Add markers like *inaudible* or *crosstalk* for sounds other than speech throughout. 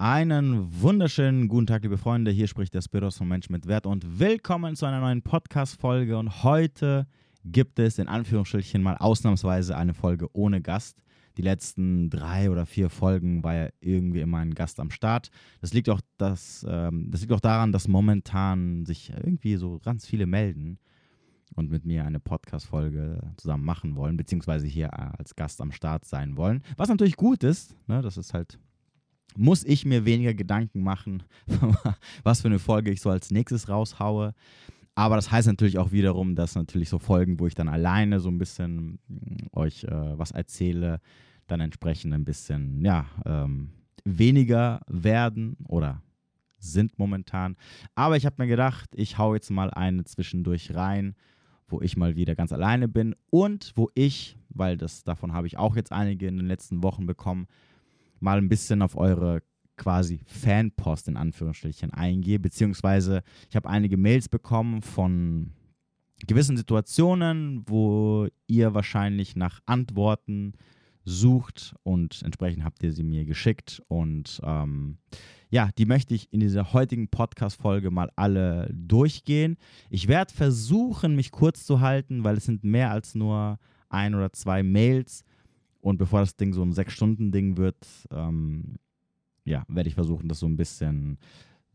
Einen wunderschönen guten Tag, liebe Freunde. Hier spricht der Spiros von Mensch mit Wert und willkommen zu einer neuen Podcast-Folge. Und heute gibt es in Anführungsstrichen mal ausnahmsweise eine Folge ohne Gast. Die letzten drei oder vier Folgen war ja irgendwie immer ein Gast am Start. Das liegt auch, das, ähm, das liegt auch daran, dass momentan sich irgendwie so ganz viele melden und mit mir eine Podcast-Folge zusammen machen wollen, beziehungsweise hier als Gast am Start sein wollen. Was natürlich gut ist, ne? das ist halt muss ich mir weniger Gedanken machen, *laughs* was für eine Folge ich so als nächstes raushaue. Aber das heißt natürlich auch wiederum, dass natürlich so Folgen, wo ich dann alleine so ein bisschen mm, euch äh, was erzähle, dann entsprechend ein bisschen, ja, ähm, weniger werden oder sind momentan. Aber ich habe mir gedacht, ich hau jetzt mal eine zwischendurch rein, wo ich mal wieder ganz alleine bin und wo ich, weil das davon habe ich auch jetzt einige in den letzten Wochen bekommen, mal ein bisschen auf eure quasi Fanpost in Anführungsstrichen eingehe, beziehungsweise ich habe einige Mails bekommen von gewissen Situationen, wo ihr wahrscheinlich nach Antworten sucht und entsprechend habt ihr sie mir geschickt und ähm, ja, die möchte ich in dieser heutigen Podcast-Folge mal alle durchgehen. Ich werde versuchen, mich kurz zu halten, weil es sind mehr als nur ein oder zwei Mails. Und bevor das Ding so ein Sechs-Stunden-Ding wird, ähm, ja, werde ich versuchen, das so ein bisschen,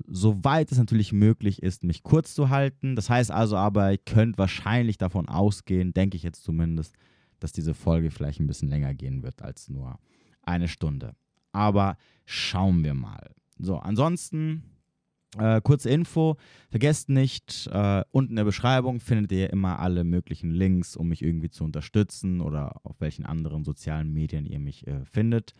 soweit es natürlich möglich ist, mich kurz zu halten. Das heißt also aber, ihr könnt wahrscheinlich davon ausgehen, denke ich jetzt zumindest, dass diese Folge vielleicht ein bisschen länger gehen wird als nur eine Stunde. Aber schauen wir mal. So, ansonsten äh, kurze Info, vergesst nicht, äh, unten in der Beschreibung findet ihr immer alle möglichen Links, um mich irgendwie zu unterstützen oder auf welchen anderen sozialen Medien ihr mich äh, findet.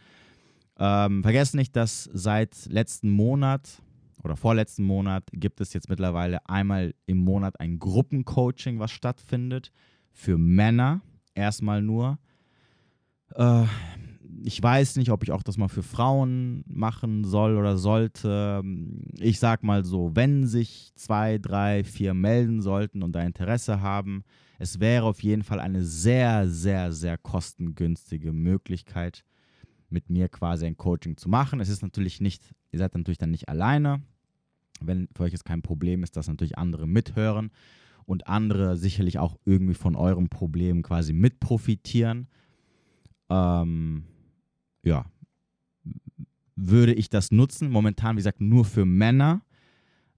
Ähm, vergesst nicht, dass seit letzten Monat oder vorletzten Monat gibt es jetzt mittlerweile einmal im Monat ein Gruppencoaching, was stattfindet für Männer. Erstmal nur. Äh, ich weiß nicht, ob ich auch das mal für Frauen machen soll oder sollte. Ich sag mal so, wenn sich zwei, drei, vier melden sollten und da Interesse haben, es wäre auf jeden Fall eine sehr, sehr, sehr kostengünstige Möglichkeit, mit mir quasi ein Coaching zu machen. Es ist natürlich nicht, ihr seid natürlich dann nicht alleine. Wenn für euch es kein Problem ist, dass natürlich andere mithören und andere sicherlich auch irgendwie von eurem Problem quasi mitprofitieren. Ähm, ja, würde ich das nutzen. Momentan, wie gesagt, nur für Männer.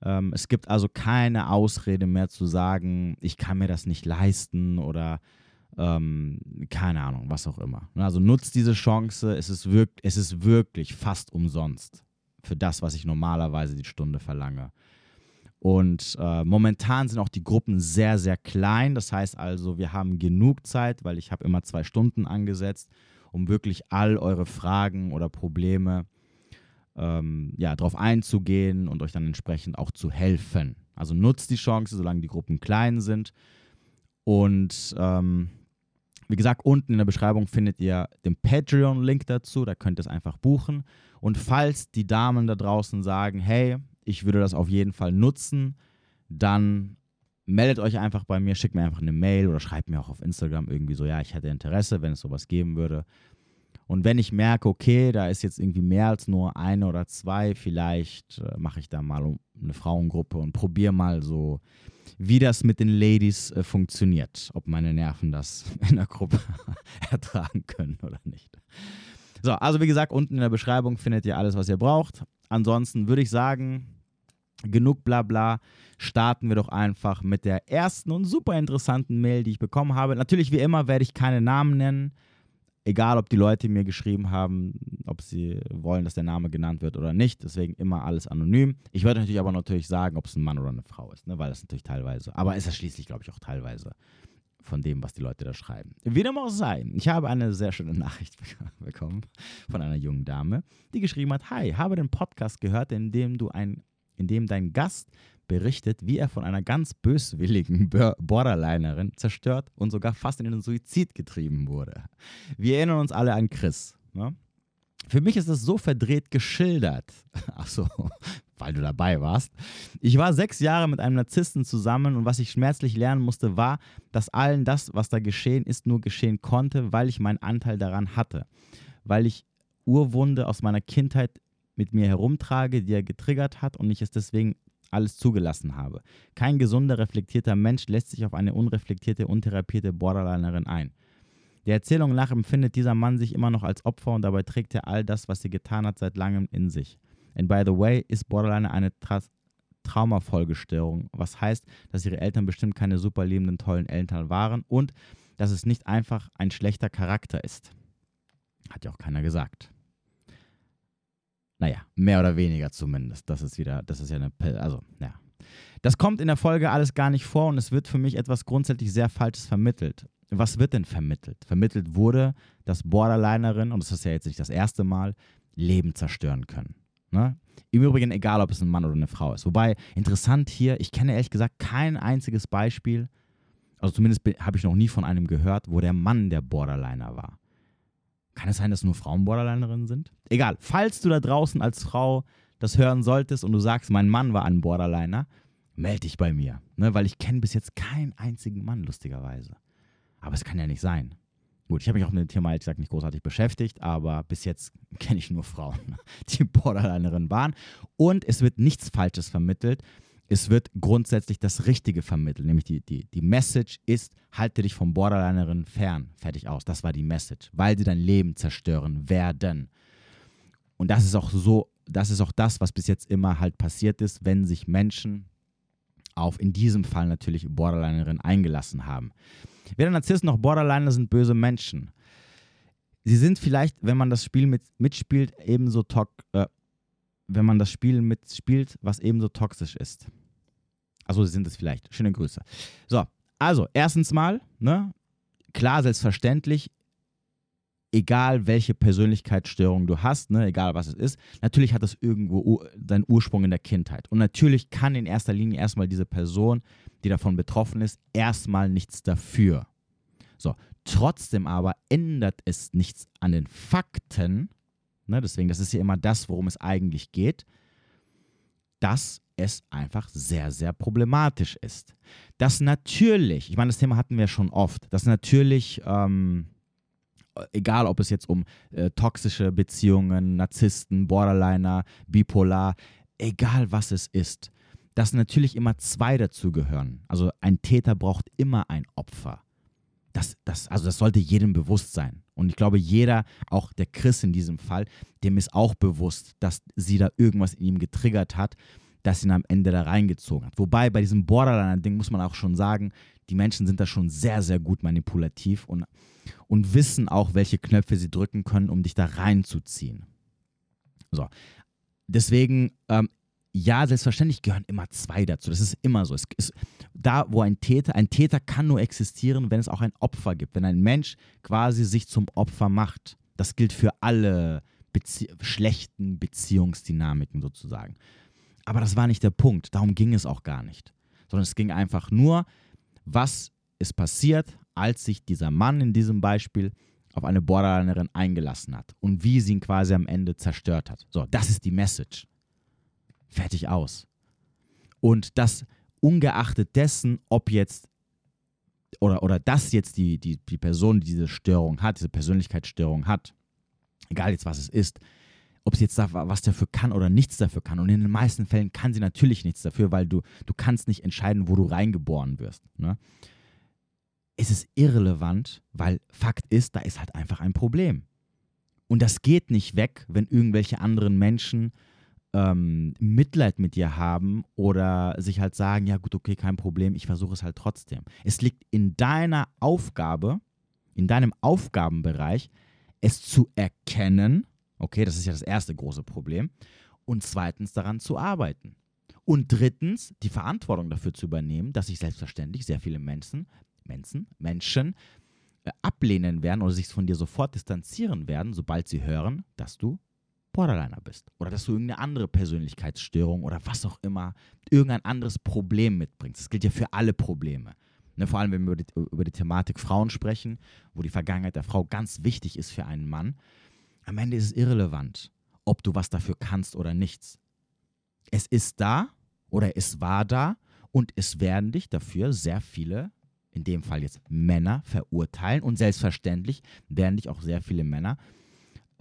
Ähm, es gibt also keine Ausrede mehr zu sagen, ich kann mir das nicht leisten oder ähm, keine Ahnung, was auch immer. Also nutzt diese Chance. Es ist, es ist wirklich fast umsonst für das, was ich normalerweise die Stunde verlange. Und äh, momentan sind auch die Gruppen sehr, sehr klein. Das heißt also, wir haben genug Zeit, weil ich habe immer zwei Stunden angesetzt um wirklich all eure Fragen oder Probleme ähm, ja, darauf einzugehen und euch dann entsprechend auch zu helfen. Also nutzt die Chance, solange die Gruppen klein sind. Und ähm, wie gesagt, unten in der Beschreibung findet ihr den Patreon-Link dazu, da könnt ihr es einfach buchen. Und falls die Damen da draußen sagen, hey, ich würde das auf jeden Fall nutzen, dann meldet euch einfach bei mir, schickt mir einfach eine Mail oder schreibt mir auch auf Instagram irgendwie so, ja, ich hätte Interesse, wenn es sowas geben würde. Und wenn ich merke, okay, da ist jetzt irgendwie mehr als nur eine oder zwei, vielleicht äh, mache ich da mal eine Frauengruppe und probiere mal so, wie das mit den Ladies äh, funktioniert. Ob meine Nerven das *laughs* in der Gruppe *laughs* ertragen können oder nicht. So, also wie gesagt, unten in der Beschreibung findet ihr alles, was ihr braucht. Ansonsten würde ich sagen, genug Blabla, starten wir doch einfach mit der ersten und super interessanten Mail, die ich bekommen habe. Natürlich, wie immer, werde ich keine Namen nennen. Egal, ob die Leute mir geschrieben haben, ob sie wollen, dass der Name genannt wird oder nicht. Deswegen immer alles anonym. Ich werde natürlich aber natürlich sagen, ob es ein Mann oder eine Frau ist, ne? weil das natürlich teilweise, aber ist ja schließlich, glaube ich, auch teilweise von dem, was die Leute da schreiben. Wie dem auch sei, ich habe eine sehr schöne Nachricht *laughs* bekommen von einer jungen Dame, die geschrieben hat: Hi, habe den Podcast gehört, in dem du ein in dem dein Gast berichtet, wie er von einer ganz böswilligen Borderlinerin zerstört und sogar fast in den Suizid getrieben wurde. Wir erinnern uns alle an Chris. Ne? Für mich ist es so verdreht geschildert. *laughs* Achso, weil du dabei warst. Ich war sechs Jahre mit einem Narzissten zusammen und was ich schmerzlich lernen musste, war, dass allen das, was da geschehen ist, nur geschehen konnte, weil ich meinen Anteil daran hatte. Weil ich Urwunde aus meiner Kindheit mit mir herumtrage, die er getriggert hat und ich es deswegen alles zugelassen habe. Kein gesunder, reflektierter Mensch lässt sich auf eine unreflektierte, untherapierte Borderlinerin ein. Der Erzählung nach empfindet dieser Mann sich immer noch als Opfer und dabei trägt er all das, was sie getan hat, seit langem in sich. And by the way, ist Borderline eine Tra Traumafolgestörung, was heißt, dass ihre Eltern bestimmt keine super liebenden, tollen Eltern waren und dass es nicht einfach ein schlechter Charakter ist. Hat ja auch keiner gesagt. Naja, mehr oder weniger zumindest. Das ist wieder, das ist ja eine, also, ja. Das kommt in der Folge alles gar nicht vor und es wird für mich etwas grundsätzlich sehr Falsches vermittelt. Was wird denn vermittelt? Vermittelt wurde, dass Borderlinerin, und das ist ja jetzt nicht das erste Mal, Leben zerstören können. Ne? Im Übrigen egal, ob es ein Mann oder eine Frau ist. Wobei, interessant hier, ich kenne ehrlich gesagt kein einziges Beispiel, also zumindest habe ich noch nie von einem gehört, wo der Mann der Borderliner war. Kann es sein, dass nur Frauen Borderlinerinnen sind? Egal, falls du da draußen als Frau das hören solltest und du sagst, mein Mann war ein Borderliner, melde dich bei mir. Ne? Weil ich kenne bis jetzt keinen einzigen Mann, lustigerweise. Aber es kann ja nicht sein. Gut, ich habe mich auch mit dem Thema, ehrlich gesagt, nicht großartig beschäftigt, aber bis jetzt kenne ich nur Frauen, *laughs* die Borderlinerinnen waren. Und es wird nichts Falsches vermittelt es wird grundsätzlich das Richtige vermittelt, nämlich die, die, die Message ist, halte dich vom Borderlinerin fern. Fertig aus. Das war die Message, weil sie dein Leben zerstören werden. Und das ist auch so, das ist auch das, was bis jetzt immer halt passiert ist, wenn sich Menschen auf in diesem Fall natürlich Borderlinerin eingelassen haben. Weder Narzissten noch Borderliner sind böse Menschen. Sie sind vielleicht, wenn man das Spiel mit, mitspielt, ebenso toxisch. äh, wenn man das Spiel mitspielt, was ebenso toxisch ist. Also sind es vielleicht. Schöne Grüße. So, also erstens mal, ne, klar, selbstverständlich, egal welche Persönlichkeitsstörung du hast, ne, egal was es ist, natürlich hat es irgendwo seinen Ursprung in der Kindheit. Und natürlich kann in erster Linie erstmal diese Person, die davon betroffen ist, erstmal nichts dafür. So, trotzdem aber ändert es nichts an den Fakten, Ne? Deswegen, das ist ja immer das, worum es eigentlich geht, dass es einfach sehr, sehr problematisch ist. Dass natürlich, ich meine, das Thema hatten wir schon oft, dass natürlich, ähm, egal ob es jetzt um äh, toxische Beziehungen, Narzissten, Borderliner, Bipolar, egal was es ist, dass natürlich immer zwei dazugehören. Also ein Täter braucht immer ein Opfer. Das, das, also das sollte jedem bewusst sein. Und ich glaube, jeder, auch der Chris in diesem Fall, dem ist auch bewusst, dass sie da irgendwas in ihm getriggert hat, das ihn am Ende da reingezogen hat. Wobei bei diesem Borderliner-Ding muss man auch schon sagen, die Menschen sind da schon sehr, sehr gut manipulativ und, und wissen auch, welche Knöpfe sie drücken können, um dich da reinzuziehen. So. Deswegen, ähm, ja, selbstverständlich gehören immer zwei dazu. Das ist immer so. Es ist da, wo ein Täter, ein Täter kann nur existieren, wenn es auch ein Opfer gibt. Wenn ein Mensch quasi sich zum Opfer macht. Das gilt für alle Bezie schlechten Beziehungsdynamiken sozusagen. Aber das war nicht der Punkt. Darum ging es auch gar nicht. Sondern es ging einfach nur, was ist passiert, als sich dieser Mann in diesem Beispiel auf eine Borderlinerin eingelassen hat und wie sie ihn quasi am Ende zerstört hat. So, das ist die Message. Fertig aus. Und das ungeachtet dessen, ob jetzt oder, oder dass jetzt die, die, die Person, die diese Störung hat, diese Persönlichkeitsstörung hat, egal jetzt was es ist, ob sie jetzt da was dafür kann oder nichts dafür kann. Und in den meisten Fällen kann sie natürlich nichts dafür, weil du, du kannst nicht entscheiden, wo du reingeboren wirst. Ne? Es ist irrelevant, weil Fakt ist, da ist halt einfach ein Problem. Und das geht nicht weg, wenn irgendwelche anderen Menschen ähm, Mitleid mit dir haben oder sich halt sagen, ja gut, okay, kein Problem, ich versuche es halt trotzdem. Es liegt in deiner Aufgabe, in deinem Aufgabenbereich, es zu erkennen, okay, das ist ja das erste große Problem, und zweitens daran zu arbeiten. Und drittens, die Verantwortung dafür zu übernehmen, dass sich selbstverständlich sehr viele Menschen, Menschen, Menschen äh, ablehnen werden oder sich von dir sofort distanzieren werden, sobald sie hören, dass du Borderliner bist oder dass du irgendeine andere Persönlichkeitsstörung oder was auch immer, irgendein anderes Problem mitbringst. Das gilt ja für alle Probleme. Ne, vor allem, wenn wir über die, über die Thematik Frauen sprechen, wo die Vergangenheit der Frau ganz wichtig ist für einen Mann. Am Ende ist es irrelevant, ob du was dafür kannst oder nichts. Es ist da oder es war da und es werden dich dafür sehr viele, in dem Fall jetzt Männer, verurteilen und selbstverständlich werden dich auch sehr viele Männer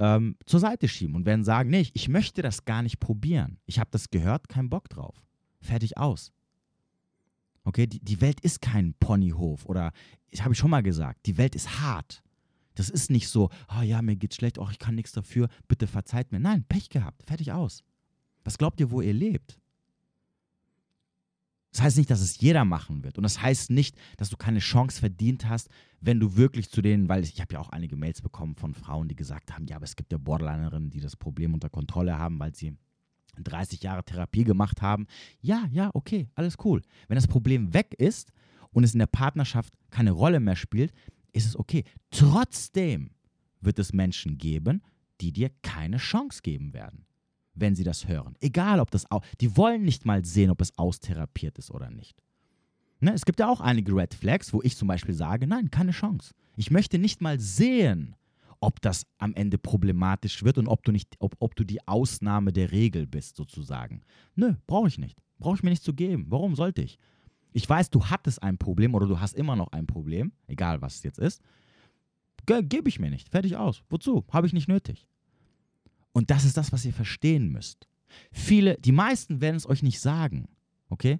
ähm, zur Seite schieben und werden sagen, nee, ich, ich möchte das gar nicht probieren. Ich habe das gehört, kein Bock drauf. Fertig aus. Okay, die, die Welt ist kein Ponyhof oder, das habe ich schon mal gesagt, die Welt ist hart. Das ist nicht so, oh ja, mir geht's schlecht, oh, ich kann nichts dafür, bitte verzeiht mir. Nein, Pech gehabt, fertig aus. Was glaubt ihr, wo ihr lebt? Das heißt nicht, dass es jeder machen wird. Und das heißt nicht, dass du keine Chance verdient hast, wenn du wirklich zu denen, weil ich habe ja auch einige Mails bekommen von Frauen, die gesagt haben, ja, aber es gibt ja Borderlinerinnen, die das Problem unter Kontrolle haben, weil sie 30 Jahre Therapie gemacht haben. Ja, ja, okay, alles cool. Wenn das Problem weg ist und es in der Partnerschaft keine Rolle mehr spielt, ist es okay. Trotzdem wird es Menschen geben, die dir keine Chance geben werden, wenn sie das hören. Egal, ob das auch, die wollen nicht mal sehen, ob es austherapiert ist oder nicht. Ne? Es gibt ja auch einige Red Flags, wo ich zum Beispiel sage, nein, keine Chance. Ich möchte nicht mal sehen, ob das am Ende problematisch wird und ob du nicht, ob, ob du die Ausnahme der Regel bist, sozusagen. Nö, brauche ich nicht. Brauche ich mir nicht zu geben. Warum sollte ich? Ich weiß, du hattest ein Problem oder du hast immer noch ein Problem, egal was es jetzt ist. Gebe ich mir nicht. Fertig aus. Wozu? Habe ich nicht nötig. Und das ist das, was ihr verstehen müsst. Viele, die meisten werden es euch nicht sagen. Okay?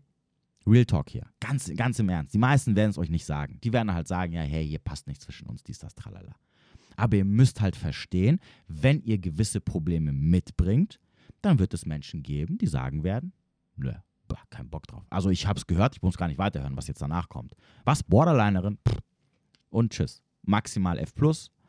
Real Talk hier. Ganz, ganz im Ernst. Die meisten werden es euch nicht sagen. Die werden halt sagen, ja, hey, hier passt nichts zwischen uns, dies, das, tralala. Aber ihr müsst halt verstehen, wenn ihr gewisse Probleme mitbringt, dann wird es Menschen geben, die sagen werden, nö, bah, kein Bock drauf. Also ich habe es gehört, ich muss gar nicht weiterhören, was jetzt danach kommt. Was? Borderlinerin? Pff, und tschüss. Maximal F+,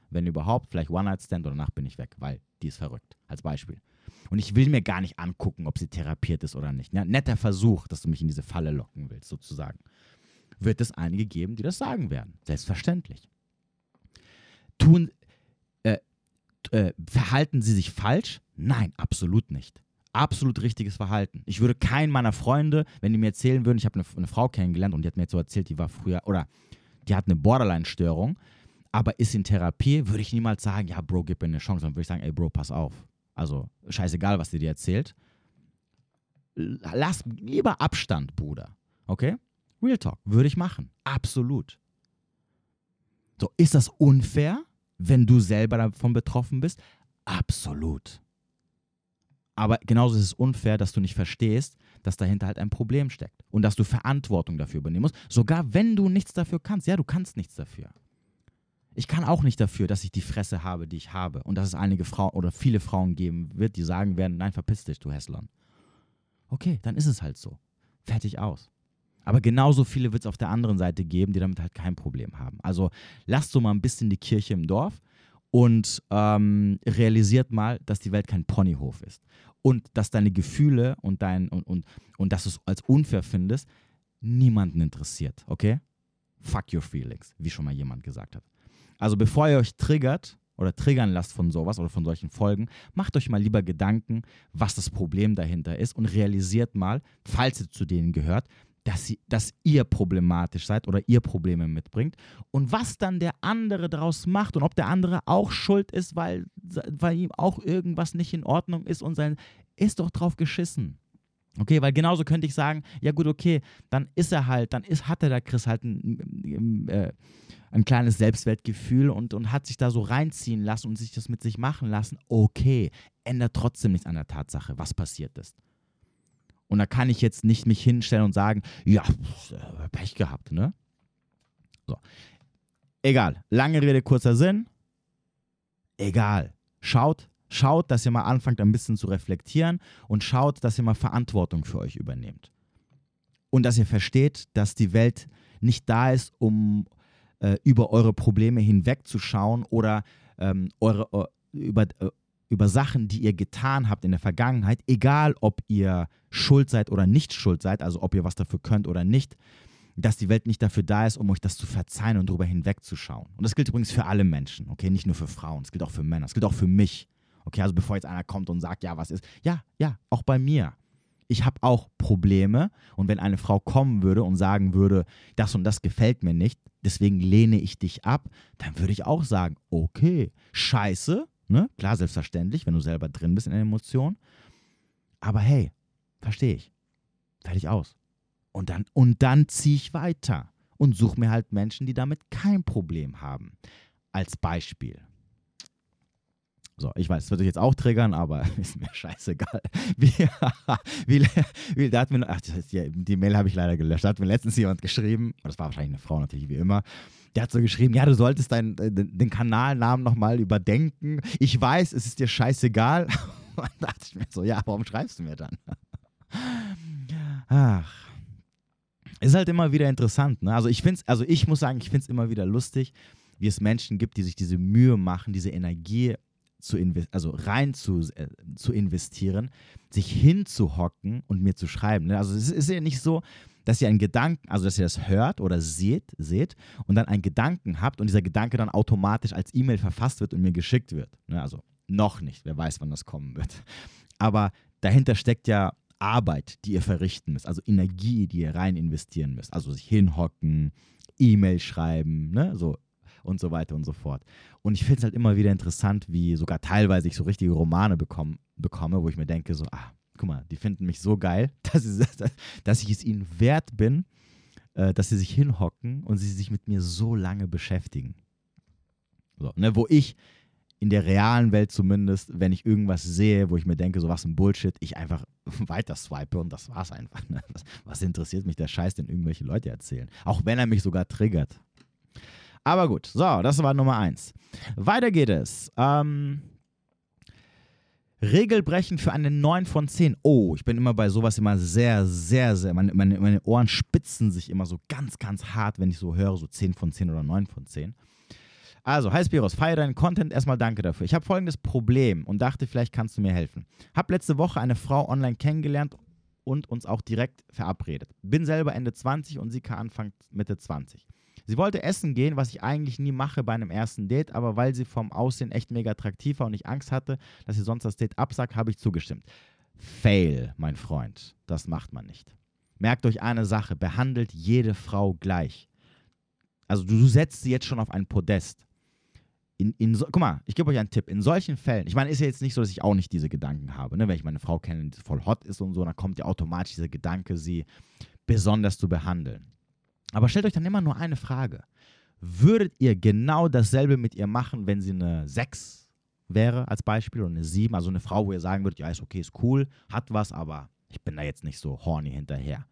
wenn überhaupt, vielleicht One-Night-Stand und danach bin ich weg, weil die ist verrückt, als Beispiel. Und ich will mir gar nicht angucken, ob sie therapiert ist oder nicht. Ja, netter Versuch, dass du mich in diese Falle locken willst, sozusagen. Wird es einige geben, die das sagen werden. Selbstverständlich. Tun, äh, äh, verhalten sie sich falsch? Nein, absolut nicht. Absolut richtiges Verhalten. Ich würde keinen meiner Freunde, wenn die mir erzählen würden, ich habe eine, eine, Frau kennengelernt und die hat mir jetzt so erzählt, die war früher, oder die hat eine Borderline-Störung, aber ist in Therapie, würde ich niemals sagen, ja, Bro, gib mir eine Chance. Dann würde ich sagen, ey, Bro, pass auf. Also, scheißegal, was die dir erzählt. Lass lieber Abstand, Bruder. Okay? Real Talk. Würde ich machen. Absolut. So, ist das unfair? wenn du selber davon betroffen bist? Absolut. Aber genauso ist es unfair, dass du nicht verstehst, dass dahinter halt ein Problem steckt und dass du Verantwortung dafür übernehmen musst, sogar wenn du nichts dafür kannst. Ja, du kannst nichts dafür. Ich kann auch nicht dafür, dass ich die Fresse habe, die ich habe und dass es einige Frauen oder viele Frauen geben wird, die sagen werden, nein, verpiss dich, du Hässlern. Okay, dann ist es halt so. Fertig aus. Aber genauso viele wird es auf der anderen Seite geben, die damit halt kein Problem haben. Also lasst so mal ein bisschen die Kirche im Dorf und ähm, realisiert mal, dass die Welt kein Ponyhof ist. Und dass deine Gefühle und, dein, und, und, und dass du es als unfair findest, niemanden interessiert, okay? Fuck your feelings, wie schon mal jemand gesagt hat. Also bevor ihr euch triggert oder triggern lasst von sowas oder von solchen Folgen, macht euch mal lieber Gedanken, was das Problem dahinter ist und realisiert mal, falls ihr zu denen gehört, dass, sie, dass ihr problematisch seid oder ihr Probleme mitbringt und was dann der andere daraus macht und ob der andere auch schuld ist, weil, weil ihm auch irgendwas nicht in Ordnung ist und sein, ist doch drauf geschissen. Okay, weil genauso könnte ich sagen, ja gut, okay, dann ist er halt, dann ist, hat der Chris halt ein, äh, ein kleines Selbstwertgefühl und, und hat sich da so reinziehen lassen und sich das mit sich machen lassen. Okay, ändert trotzdem nichts an der Tatsache, was passiert ist. Und da kann ich jetzt nicht mich hinstellen und sagen, ja, äh, Pech gehabt, ne? So. Egal. Lange Rede, kurzer Sinn. Egal. Schaut, schaut, dass ihr mal anfangt, ein bisschen zu reflektieren und schaut, dass ihr mal Verantwortung für euch übernehmt. Und dass ihr versteht, dass die Welt nicht da ist, um äh, über eure Probleme hinwegzuschauen oder ähm, eure, uh, über, uh, über Sachen, die ihr getan habt in der Vergangenheit, egal ob ihr schuld seid oder nicht schuld seid, also ob ihr was dafür könnt oder nicht, dass die Welt nicht dafür da ist, um euch das zu verzeihen und darüber hinwegzuschauen. Und das gilt übrigens für alle Menschen, okay, nicht nur für Frauen, es gilt auch für Männer, es gilt auch für mich. Okay, also bevor jetzt einer kommt und sagt, ja, was ist? Ja, ja, auch bei mir. Ich habe auch Probleme und wenn eine Frau kommen würde und sagen würde, das und das gefällt mir nicht, deswegen lehne ich dich ab, dann würde ich auch sagen, okay, scheiße, Ne? Klar, selbstverständlich, wenn du selber drin bist in der Emotion. Aber hey, verstehe ich. Fertig aus. Und dann, und dann ziehe ich weiter und suche mir halt Menschen, die damit kein Problem haben. Als Beispiel. So, ich weiß, das wird euch jetzt auch triggern, aber *laughs* ist mir scheißegal. *laughs* Wie, *laughs* wie, wie da hat mir, ach, die, Mail habe ich leider gelöscht. Da hat mir letztens jemand geschrieben, das war wahrscheinlich eine Frau natürlich, wie immer. Der hat so geschrieben, ja, du solltest dein, äh, den, Kanalnamen nochmal überdenken. Ich weiß, es ist dir scheißegal. *laughs* Und da dachte ich mir so, ja, warum schreibst du mir dann? Ach. Ist halt immer wieder interessant. Ne? Also ich finde also ich muss sagen, ich finde es immer wieder lustig, wie es Menschen gibt, die sich diese Mühe machen, diese Energie zu also rein zu, äh, zu investieren, sich hinzuhocken und mir zu schreiben. Ne? Also es ist ja nicht so, dass ihr einen Gedanken, also dass ihr das hört oder seht, seht und dann einen Gedanken habt und dieser Gedanke dann automatisch als E-Mail verfasst wird und mir geschickt wird. Ne? Also noch nicht, wer weiß, wann das kommen wird. Aber dahinter steckt ja Arbeit, die ihr verrichten müsst, also Energie, die ihr rein investieren müsst. Also sich hinhocken, E-Mail schreiben, ne? so und so weiter und so fort. Und ich finde es halt immer wieder interessant, wie sogar teilweise ich so richtige Romane bekomm, bekomme, wo ich mir denke, so, ah, guck mal, die finden mich so geil, *laughs* dass, ich, dass ich es ihnen wert bin, äh, dass sie sich hinhocken und sie sich mit mir so lange beschäftigen. So, ne, wo ich in der realen Welt zumindest, wenn ich irgendwas sehe, wo ich mir denke, so was ein Bullshit, ich einfach *laughs* weiter swipe und das war's einfach. Ne? Was, was, interessiert mich der Scheiß, den irgendwelche Leute erzählen? Auch wenn er mich sogar triggert. Aber gut, so, das war Nummer eins. Weiter geht es. Ähm, Regelbrechen für eine 9 von 10. Oh, ich bin immer bei sowas immer sehr, sehr, sehr. Meine, meine, meine Ohren spitzen sich immer so ganz, ganz hart, wenn ich so höre, so 10 von 10 oder 9 von 10. Also, hi Spiros, feiere deinen Content. Erstmal danke dafür. Ich habe folgendes Problem und dachte, vielleicht kannst du mir helfen. Hab letzte Woche eine Frau online kennengelernt und uns auch direkt verabredet. Bin selber Ende 20 und sie kann Anfang Mitte 20. Sie wollte essen gehen, was ich eigentlich nie mache bei einem ersten Date, aber weil sie vom Aussehen echt mega attraktiv war und ich Angst hatte, dass sie sonst das Date absagt, habe ich zugestimmt. Fail, mein Freund. Das macht man nicht. Merkt euch eine Sache, behandelt jede Frau gleich. Also du setzt sie jetzt schon auf ein Podest. In, in so, guck mal, ich gebe euch einen Tipp. In solchen Fällen, ich meine, ist ja jetzt nicht so, dass ich auch nicht diese Gedanken habe. Ne? Wenn ich meine Frau kenne, die voll hot ist und so, dann kommt ja automatisch dieser Gedanke, sie besonders zu behandeln. Aber stellt euch dann immer nur eine Frage. Würdet ihr genau dasselbe mit ihr machen, wenn sie eine 6 wäre, als Beispiel, oder eine 7? Also eine Frau, wo ihr sagen würdet, ja, ist okay, ist cool, hat was, aber ich bin da jetzt nicht so horny hinterher.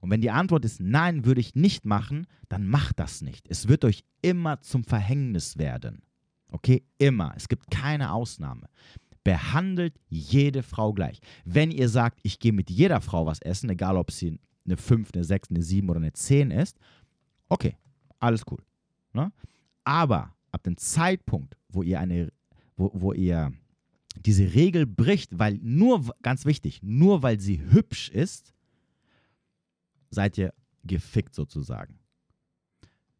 Und wenn die Antwort ist nein, würde ich nicht machen, dann macht das nicht. Es wird euch immer zum Verhängnis werden. Okay, immer. Es gibt keine Ausnahme. Behandelt jede Frau gleich. Wenn ihr sagt, ich gehe mit jeder Frau was essen, egal ob sie eine 5, eine 6, eine 7 oder eine 10 ist, okay, alles cool. Ne? Aber ab dem Zeitpunkt, wo ihr eine, wo, wo ihr diese Regel bricht, weil nur, ganz wichtig, nur weil sie hübsch ist, seid ihr gefickt sozusagen.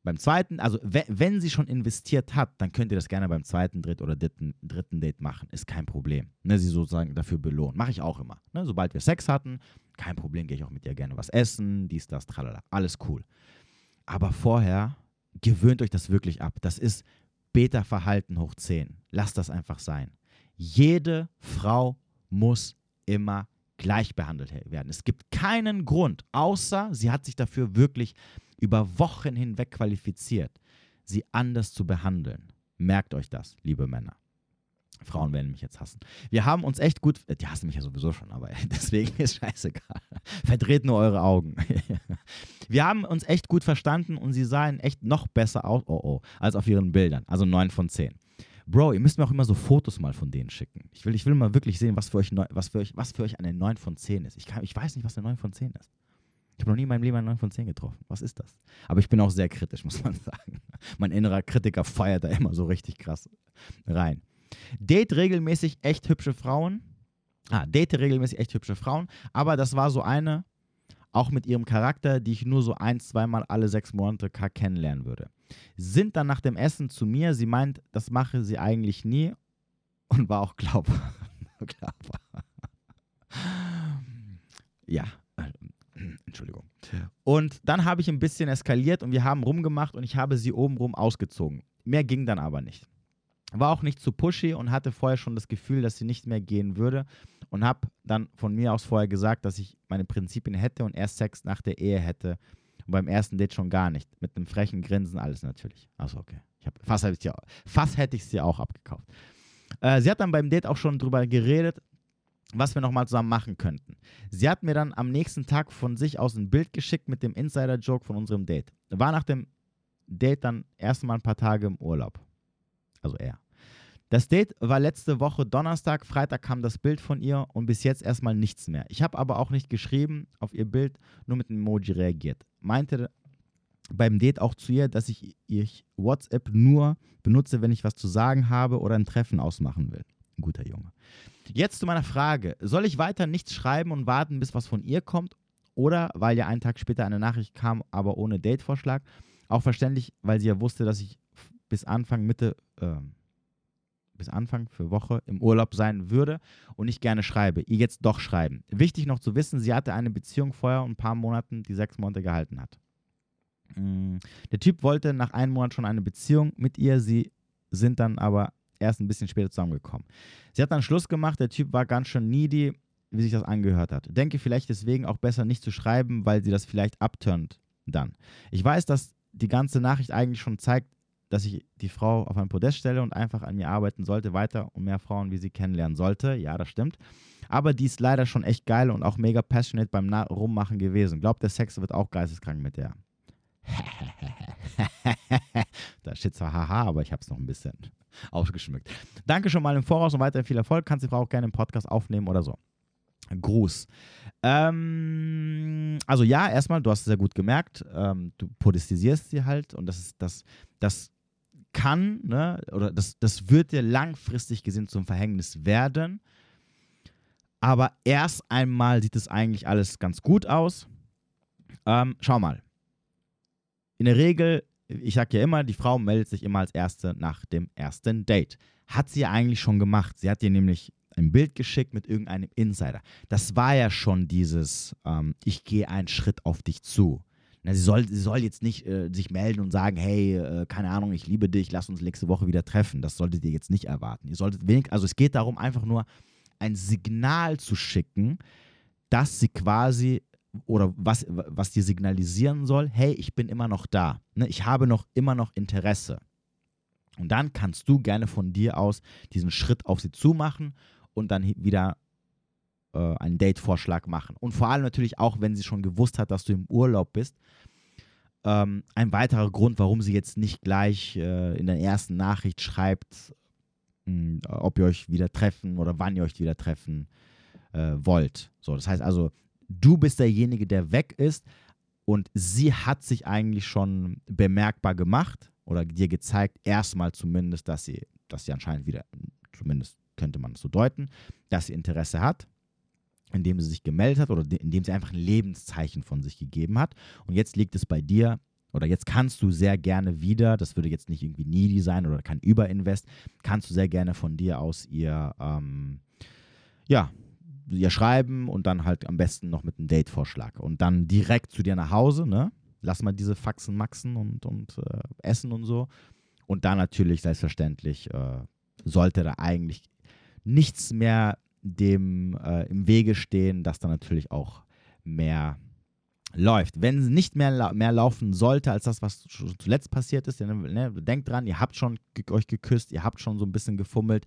Beim zweiten, also wenn, sie schon investiert hat, dann könnt ihr das gerne beim zweiten, dritten oder dritten, dritten Date machen. Ist kein Problem. Ne, sie sozusagen dafür belohnen. Mache ich auch immer. Ne, sobald wir Sex hatten, kein Problem, gehe ich auch mit dir gerne was essen, dies, das, tralala. Alles cool. Aber vorher gewöhnt euch das wirklich ab. Das ist Beta-Verhalten hoch 10. Lasst das einfach sein. Jede Frau muss immer gleich behandelt werden. Es gibt keinen Grund, außer sie hat sich dafür wirklich über Wochen hinweg qualifiziert, sie anders zu behandeln. Merkt euch das, liebe Männer. Frauen werden mich jetzt hassen. Wir haben uns echt gut, die hassen mich ja sowieso schon, aber *laughs* deswegen ist scheißegal. Verdreht nur eure Augen. *laughs* Wir haben uns echt gut verstanden und sie sahen echt noch besser aus, oh oh, als auf ihren Bildern. Also 9 von 10. Bro, ihr müsst mir auch immer so Fotos mal von denen schicken. Ich will, ich will mal wirklich sehen, was für euch, was für euch, was für euch eine 9 von 10 ist. Ich, kann, ich weiß nicht, was eine 9 von 10 ist. Ich habe noch nie in meinem Leben eine 9 von 10 getroffen. Was ist das? Aber ich bin auch sehr kritisch, *laughs* muss man sagen. Mein innerer Kritiker feiert da immer so richtig krass rein. Date regelmäßig echt hübsche Frauen. Ah, date regelmäßig echt hübsche Frauen. Aber das war so eine, auch mit ihrem Charakter, die ich nur so ein, zweimal alle sechs Monate kennenlernen würde. Sind dann nach dem Essen zu mir. Sie meint, das mache sie eigentlich nie. Und war auch glaubhaft. *laughs* ja, *clears throat* Entschuldigung. Und dann habe ich ein bisschen eskaliert und wir haben rumgemacht und ich habe sie obenrum ausgezogen. Mehr ging dann aber nicht. War auch nicht zu pushy und hatte vorher schon das Gefühl, dass sie nicht mehr gehen würde und habe dann von mir aus vorher gesagt, dass ich meine Prinzipien hätte und erst Sex nach der Ehe hätte und beim ersten Date schon gar nicht. Mit einem frechen Grinsen alles natürlich. Achso, okay. Ich hab, fast, fast hätte ich dir auch abgekauft. Äh, sie hat dann beim Date auch schon drüber geredet, was wir nochmal zusammen machen könnten. Sie hat mir dann am nächsten Tag von sich aus ein Bild geschickt mit dem Insider-Joke von unserem Date. War nach dem Date dann erstmal ein paar Tage im Urlaub. Also er. Das Date war letzte Woche Donnerstag, Freitag kam das Bild von ihr und bis jetzt erstmal nichts mehr. Ich habe aber auch nicht geschrieben auf ihr Bild, nur mit einem Emoji reagiert. Meinte beim Date auch zu ihr, dass ich, ich WhatsApp nur benutze, wenn ich was zu sagen habe oder ein Treffen ausmachen will. Guter Junge. Jetzt zu meiner Frage. Soll ich weiter nichts schreiben und warten, bis was von ihr kommt? Oder weil ja einen Tag später eine Nachricht kam, aber ohne Datevorschlag? Auch verständlich, weil sie ja wusste, dass ich bis Anfang, Mitte, äh, bis Anfang für Woche im Urlaub sein würde und nicht gerne schreibe. Ihr jetzt doch schreiben. Wichtig noch zu wissen, sie hatte eine Beziehung vorher und ein paar Monaten, die sechs Monate gehalten hat. Mm, der Typ wollte nach einem Monat schon eine Beziehung mit ihr. Sie sind dann aber erst ein bisschen später zusammengekommen. Sie hat dann Schluss gemacht. Der Typ war ganz schön needy, wie sich das angehört hat. Denke vielleicht deswegen auch besser nicht zu schreiben, weil sie das vielleicht abturnt dann. Ich weiß, dass die ganze Nachricht eigentlich schon zeigt, dass ich die Frau auf ein Podest stelle und einfach an mir arbeiten sollte, weiter und mehr Frauen wie sie kennenlernen sollte. Ja, das stimmt. Aber die ist leider schon echt geil und auch mega passionate beim Na Rummachen gewesen. Glaubt, der Sex wird auch geisteskrank mit der. *laughs* da steht zwar haha, aber ich habe es noch ein bisschen ausgeschmückt. Danke schon mal im Voraus und weiterhin viel Erfolg. Kannst Frau auch gerne im Podcast aufnehmen oder so. Gruß. Ähm, also ja, erstmal, du hast es sehr gut gemerkt, ähm, du protestisierst sie halt und das ist das, das kann, ne, oder das, das wird dir langfristig gesehen zum Verhängnis werden. Aber erst einmal sieht es eigentlich alles ganz gut aus. Ähm, schau mal. In der Regel, ich sage ja immer, die Frau meldet sich immer als Erste nach dem ersten Date. Hat sie ja eigentlich schon gemacht. Sie hat dir nämlich ein Bild geschickt mit irgendeinem Insider. Das war ja schon dieses, ähm, ich gehe einen Schritt auf dich zu. Na, sie, soll, sie soll jetzt nicht äh, sich melden und sagen, hey, äh, keine Ahnung, ich liebe dich, lass uns nächste Woche wieder treffen. Das solltet ihr jetzt nicht erwarten. Ihr solltet wenig, also es geht darum, einfach nur ein Signal zu schicken, dass sie quasi oder was, was dir signalisieren soll, hey, ich bin immer noch da. Ne? Ich habe noch immer noch Interesse. Und dann kannst du gerne von dir aus diesen Schritt auf sie zumachen und dann wieder äh, einen Date-Vorschlag machen. Und vor allem natürlich auch, wenn sie schon gewusst hat, dass du im Urlaub bist. Ähm, ein weiterer Grund, warum sie jetzt nicht gleich äh, in der ersten Nachricht schreibt, mh, hm, ob ihr euch wieder treffen oder wann ihr euch wieder treffen äh, wollt. So, das heißt also, du bist derjenige, der weg ist und sie hat sich eigentlich schon bemerkbar gemacht oder dir gezeigt, erstmal zumindest, dass sie, dass sie anscheinend wieder, zumindest könnte man es so deuten, dass sie Interesse hat indem sie sich gemeldet hat oder indem sie einfach ein Lebenszeichen von sich gegeben hat. Und jetzt liegt es bei dir, oder jetzt kannst du sehr gerne wieder, das würde jetzt nicht irgendwie needy sein oder kein Überinvest, kannst du sehr gerne von dir aus ihr, ähm, ja, ihr schreiben und dann halt am besten noch mit einem Date-Vorschlag. Und dann direkt zu dir nach Hause, ne? Lass mal diese Faxen maxen und, und äh, essen und so. Und dann natürlich selbstverständlich äh, sollte da eigentlich nichts mehr dem äh, im Wege stehen, dass da natürlich auch mehr läuft. Wenn es nicht mehr, mehr laufen sollte als das, was zuletzt passiert ist, ne, denkt dran, ihr habt schon euch geküsst, ihr habt schon so ein bisschen gefummelt.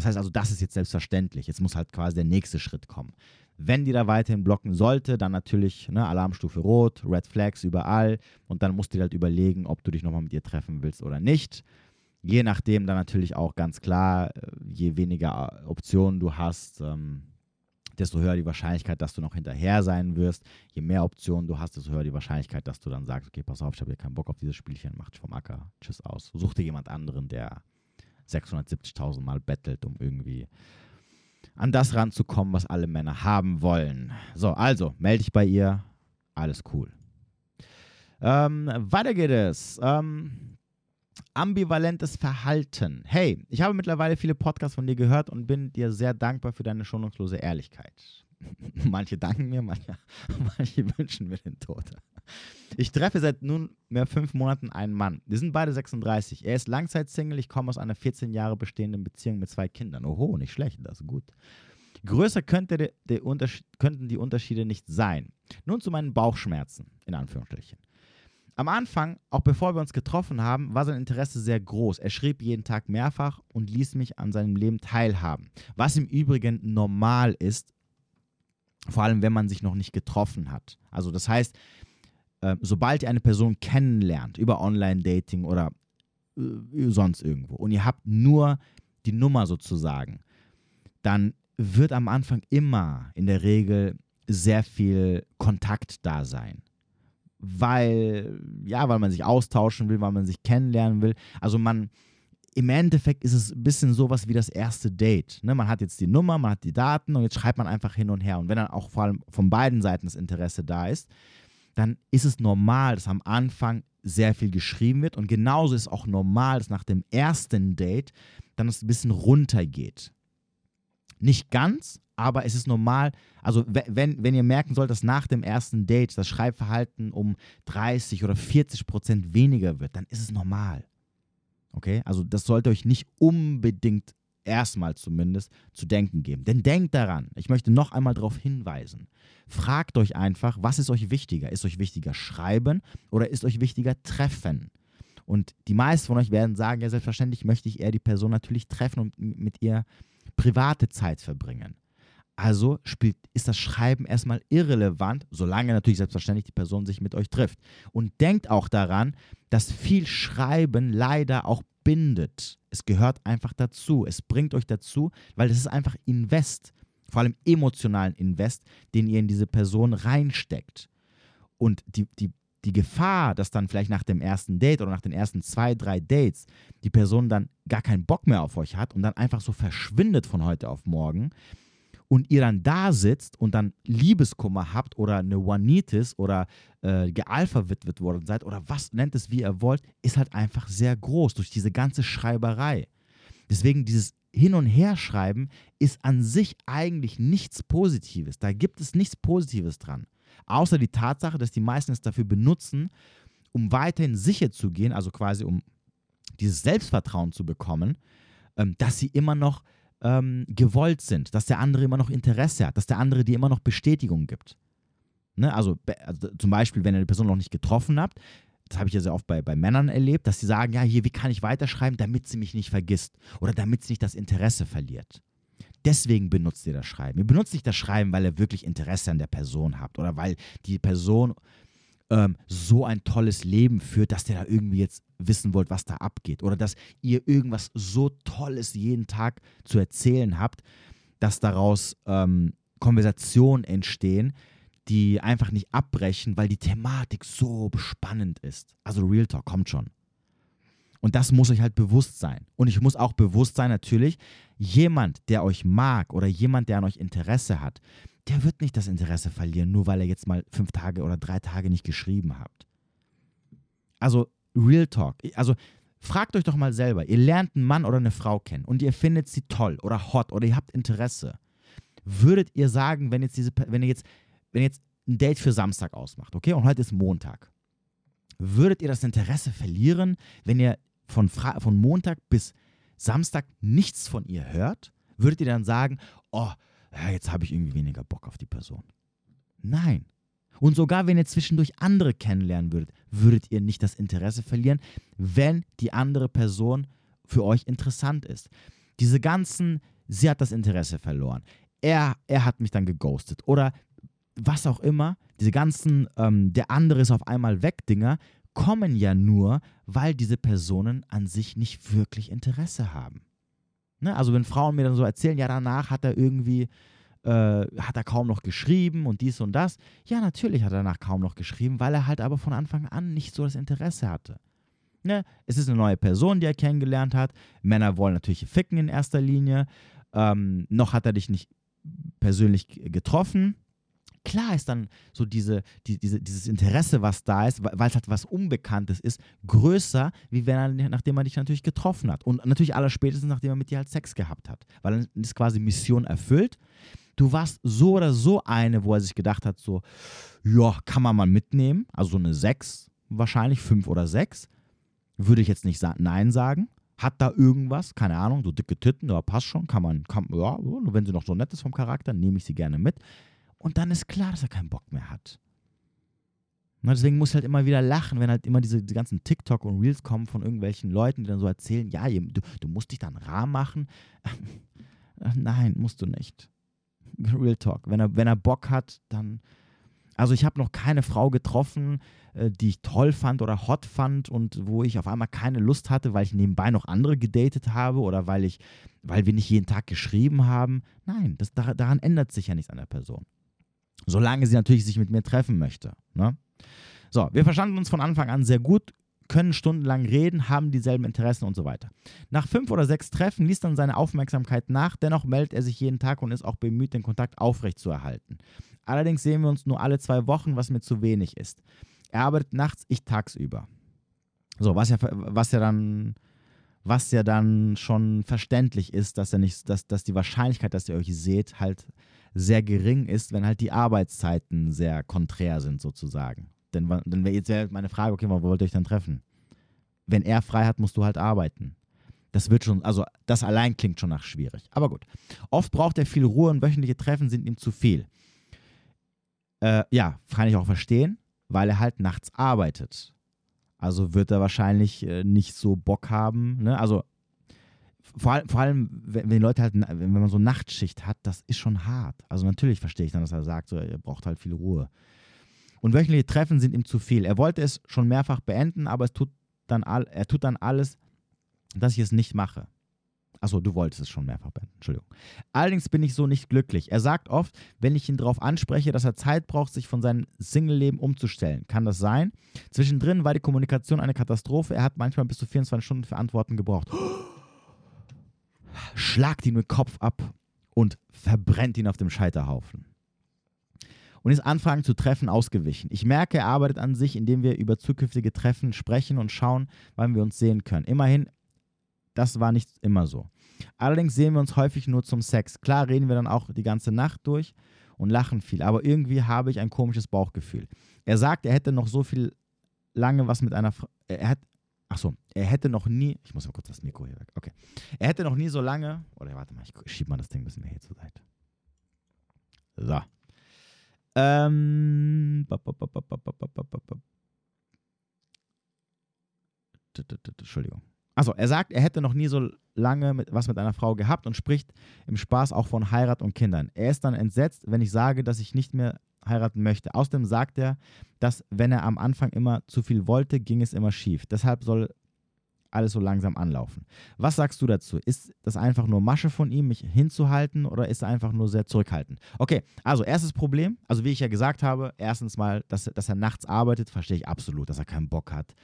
Das heißt also, das ist jetzt selbstverständlich. Jetzt muss halt quasi der nächste Schritt kommen. Wenn die da weiterhin blocken sollte, dann natürlich ne, Alarmstufe rot, Red Flags überall und dann musst du dir halt überlegen, ob du dich nochmal mit ihr treffen willst oder nicht. Je nachdem dann natürlich auch ganz klar, äh, je weniger äh, Optionen du hast, ähm, desto höher die Wahrscheinlichkeit, dass du noch hinterher sein wirst. Je mehr Optionen du hast, desto höher die Wahrscheinlichkeit, dass du dann sagst, okay, pass auf, ich habe hier keinen Bock auf dieses Spielchen, mach dich vom Acker, tschüss aus. Such dir jemand anderen, der 670.000 Mal bettelt, um irgendwie an das ranzukommen, was alle Männer haben wollen. So, also, melde dich bei ihr, alles cool. Ähm, weiter geht es. Ähm, ambivalentes Verhalten. Hey, ich habe mittlerweile viele Podcasts von dir gehört und bin dir sehr dankbar für deine schonungslose Ehrlichkeit. *laughs* manche danken mir, manche, *laughs* manche wünschen mir den Tod. Ich treffe seit nunmehr fünf Monaten einen Mann. Wir sind beide 36. Er ist Langzeitsingle. Ich komme aus einer 14 Jahre bestehenden Beziehung mit zwei Kindern. Oho, nicht schlecht, das ist gut. Größer könnte de, de könnten die Unterschiede nicht sein. Nun zu meinen Bauchschmerzen, in Anführungsstrichen. am Anfang, auch bevor wir uns getroffen haben, war sein Interesse sehr groß. Er schrieb jeden Tag mehrfach und ließ mich an seinem Leben teilhaben. Was im Übrigen normal ist, vor allem wenn man sich noch nicht getroffen hat. Also das heißt, äh, sobald ihr eine Person kennenlernt, über Online-Dating oder äh, sonst irgendwo, und ihr habt nur die Nummer sozusagen, dann wird am Anfang immer in der Regel sehr viel Kontakt da sein. Weil, ja, weil man sich austauschen will, weil man sich kennenlernen will. Also man, im Endeffekt ist es ein bisschen sowas wie das erste Date. Ne? Man hat jetzt die Nummer, man hat die Daten und jetzt schreibt man einfach hin und her. Und wenn dann auch vor allem von beiden Seiten das Interesse da ist, dann ist es normal, dass am Anfang sehr viel geschrieben wird. Und genauso ist auch normal, dass nach dem ersten Date dann es ein bisschen runtergeht. Nicht ganz, aber es ist normal. Also, wenn, wenn ihr merken sollt, dass nach dem ersten Date das Schreibverhalten um 30 oder 40 Prozent weniger wird, dann ist es normal. Okay? Also, das sollte euch nicht unbedingt erstmal zumindest zu denken geben. Denn denkt daran, ich möchte noch einmal darauf hinweisen. Fragt euch einfach, was ist euch wichtiger? Ist euch wichtiger schreiben oder ist euch wichtiger treffen? Und die meisten von euch werden sagen, ja, selbstverständlich möchte ich eher die Person natürlich treffen und mit ihr private Zeit verbringen. Also spielt, ist das Schreiben erstmal irrelevant, solange natürlich selbstverständlich die Person sich mit euch trifft. Und denkt auch daran, dass viel Schreiben leider auch bindet. Es gehört einfach dazu. Es bringt euch dazu, weil es ist einfach Invest, vor allem emotionalen Invest, den ihr in diese Person reinsteckt. Und die, die die Gefahr, dass dann vielleicht nach dem ersten Date oder nach den ersten zwei, drei Dates die Person dann gar keinen Bock mehr auf euch hat und dann einfach so verschwindet von heute auf morgen und ihr dann da sitzt und dann Liebeskummer habt oder eine One-Nitis oder äh, gealpha-witwet worden seid oder was, nennt es wie ihr wollt, ist halt einfach sehr groß durch diese ganze Schreiberei. Deswegen dieses Hin- und Herschreiben ist an sich eigentlich nichts Positives. Da gibt es nichts Positives dran. Außer die Tatsache, dass die meisten es dafür benutzen, um weiterhin sicher zu gehen, also quasi um dieses Selbstvertrauen zu bekommen, ähm, dass sie immer noch ähm, gewollt sind, dass der andere immer noch Interesse hat, dass der andere dir immer noch Bestätigung gibt. Ne? Also, also, zum Beispiel, wenn ihr die Person noch nicht getroffen habt, das habe ich ja sehr oft bei, bei Männern erlebt, dass sie sagen, ja, hier, wie kann ich weiterschreiben, damit sie mich nicht vergisst oder damit sie nicht das Interesse verliert. Deswegen benutzt ihr das Schreiben. Ihr benutzt nicht das Schreiben, weil ihr wirklich Interesse an der Person habt oder weil die Person ähm, so ein tolles Leben führt, dass ihr da irgendwie jetzt wissen wollt, was da abgeht. Oder dass ihr irgendwas so Tolles jeden Tag zu erzählen habt, dass daraus ähm, Konversationen entstehen, die einfach nicht abbrechen, weil die Thematik so spannend ist. Also Real Talk kommt schon. Und das muss euch halt bewusst sein. Und ich muss auch bewusst sein, natürlich, jemand, der euch mag oder jemand, der an euch Interesse hat, der wird nicht das Interesse verlieren, nur weil er jetzt mal fünf Tage oder drei Tage nicht geschrieben habt. Also, Real Talk. Also, fragt euch doch mal selber. Ihr lernt einen Mann oder eine Frau kennen und ihr findet sie toll oder hot oder ihr habt Interesse. Würdet ihr sagen, wenn jetzt diese, wenn ihr jetzt, wenn ihr jetzt ein Date für Samstag ausmacht, okay, und heute ist Montag, würdet ihr das Interesse verlieren, wenn ihr von, Fra von Montag bis Samstag nichts von ihr hört, würdet ihr dann sagen, oh, ja, jetzt habe ich irgendwie weniger Bock auf die Person. Nein. Und sogar wenn ihr zwischendurch andere kennenlernen würdet, würdet ihr nicht das Interesse verlieren, wenn die andere Person für euch interessant ist. Diese ganzen, sie hat das Interesse verloren, er, er hat mich dann geghostet oder was auch immer, diese ganzen, ähm, der andere ist auf einmal weg, Dinger, kommen ja nur, weil diese Personen an sich nicht wirklich Interesse haben. Ne? Also wenn Frauen mir dann so erzählen, ja, danach hat er irgendwie, äh, hat er kaum noch geschrieben und dies und das. Ja, natürlich hat er danach kaum noch geschrieben, weil er halt aber von Anfang an nicht so das Interesse hatte. Ne? Es ist eine neue Person, die er kennengelernt hat. Männer wollen natürlich ficken in erster Linie. Ähm, noch hat er dich nicht persönlich getroffen klar ist dann so diese, die, diese, dieses Interesse, was da ist, weil es halt was Unbekanntes ist, größer, wie wenn er, nachdem man dich natürlich getroffen hat. Und natürlich allerspätestens, nachdem er mit dir halt Sex gehabt hat. Weil dann ist quasi Mission erfüllt. Du warst so oder so eine, wo er sich gedacht hat, so, ja, kann man mal mitnehmen. Also so eine 6, wahrscheinlich 5 oder 6. Würde ich jetzt nicht sa Nein sagen. Hat da irgendwas, keine Ahnung, so dicke Titten, ja, passt schon, kann man, kann, ja, wenn sie noch so nett ist vom Charakter, nehme ich sie gerne mit. Und dann ist klar, dass er keinen Bock mehr hat. Und deswegen muss ich halt immer wieder lachen, wenn halt immer diese, diese ganzen TikTok und Reels kommen von irgendwelchen Leuten, die dann so erzählen, ja, du, du musst dich dann rar machen. *laughs* Nein, musst du nicht. Real Talk. Wenn er, wenn er Bock hat, dann. Also ich habe noch keine Frau getroffen, äh, die ich toll fand oder hot fand und wo ich auf einmal keine Lust hatte, weil ich nebenbei noch andere gedatet habe oder weil ich, weil wir nicht jeden Tag geschrieben haben. Nein, das, daran ändert sich ja nichts an der Person. Solange sie natürlich sich mit mir treffen möchte. Ne? So, wir verstanden uns von Anfang an sehr gut, können stundenlang reden, haben dieselben Interessen und so weiter. Nach fünf oder sechs Treffen ließ dann seine Aufmerksamkeit nach, dennoch meldet er sich jeden Tag und ist auch bemüht, den Kontakt aufrechtzuerhalten. Allerdings sehen wir uns nur alle zwei Wochen, was mir zu wenig ist. Er arbeitet nachts, ich tagsüber. So, was ja, was ja dann, was ja dann schon verständlich ist, dass er nicht, dass, dass die Wahrscheinlichkeit, dass ihr euch seht, halt sehr gering ist, wenn halt die Arbeitszeiten sehr konträr sind, sozusagen. Denn dann wäre jetzt wär meine Frage, okay, wo wollt ihr euch dann treffen? Wenn er frei hat, musst du halt arbeiten. Das wird schon, also das allein klingt schon nach schwierig. Aber gut. Oft braucht er viel Ruhe und wöchentliche Treffen sind ihm zu viel. Äh, ja, kann ich auch verstehen, weil er halt nachts arbeitet. Also wird er wahrscheinlich äh, nicht so Bock haben. Ne? Also vor, vor, allem, wenn, wenn die Leute halt, wenn man so Nachtschicht hat, das ist schon hart. Also natürlich verstehe ich dann, dass er sagt, so, er braucht halt viel Ruhe. Und wöchentliche Treffen sind ihm zu viel. Er wollte es schon mehrfach beenden, aber es tut dann all, er tut dann alles, dass ich es nicht mache. Achso, du wolltest es schon mehrfach beenden. Entschuldigung. Allerdings bin ich so nicht glücklich. Er sagt oft, wenn ich ihn darauf anspreche, dass er Zeit braucht, sich von seinem Single-Leben umzustellen. Kann das sein? Zwischendrin war die Kommunikation eine Katastrophe. Er hat manchmal bis zu 24 Stunden für Antworten gebraucht. Schlagt ihn mit Kopf ab und verbrennt ihn auf dem Scheiterhaufen und ist Anfragen zu Treffen ausgewichen. Ich merke, er arbeitet an sich, indem wir über zukünftige Treffen sprechen und schauen, wann wir uns sehen können. Immerhin, das war nicht immer so. Allerdings sehen wir uns häufig nur zum Sex. Klar reden wir dann auch die ganze Nacht durch und lachen viel, aber irgendwie habe ich ein komisches Bauchgefühl. Er sagt, er hätte noch so viel lange was mit einer Frau. Er hat. Ach so, er hätte noch nie. Ich muss mal kurz das Mikro hier weg. Okay. Er hätte noch nie so lange. Oder warte mal, ich schiebe mal das Ding ein bisschen mehr hier zur Seite. So. Ähm. Entschuldigung. Also, er sagt, er hätte noch nie so lange mit, was mit einer Frau gehabt und spricht im Spaß auch von Heirat und Kindern. Er ist dann entsetzt, wenn ich sage, dass ich nicht mehr heiraten möchte. Außerdem sagt er, dass wenn er am Anfang immer zu viel wollte, ging es immer schief. Deshalb soll alles so langsam anlaufen. Was sagst du dazu? Ist das einfach nur Masche von ihm, mich hinzuhalten oder ist er einfach nur sehr zurückhaltend? Okay, also erstes Problem, also wie ich ja gesagt habe, erstens mal, dass, dass er nachts arbeitet, verstehe ich absolut, dass er keinen Bock hat.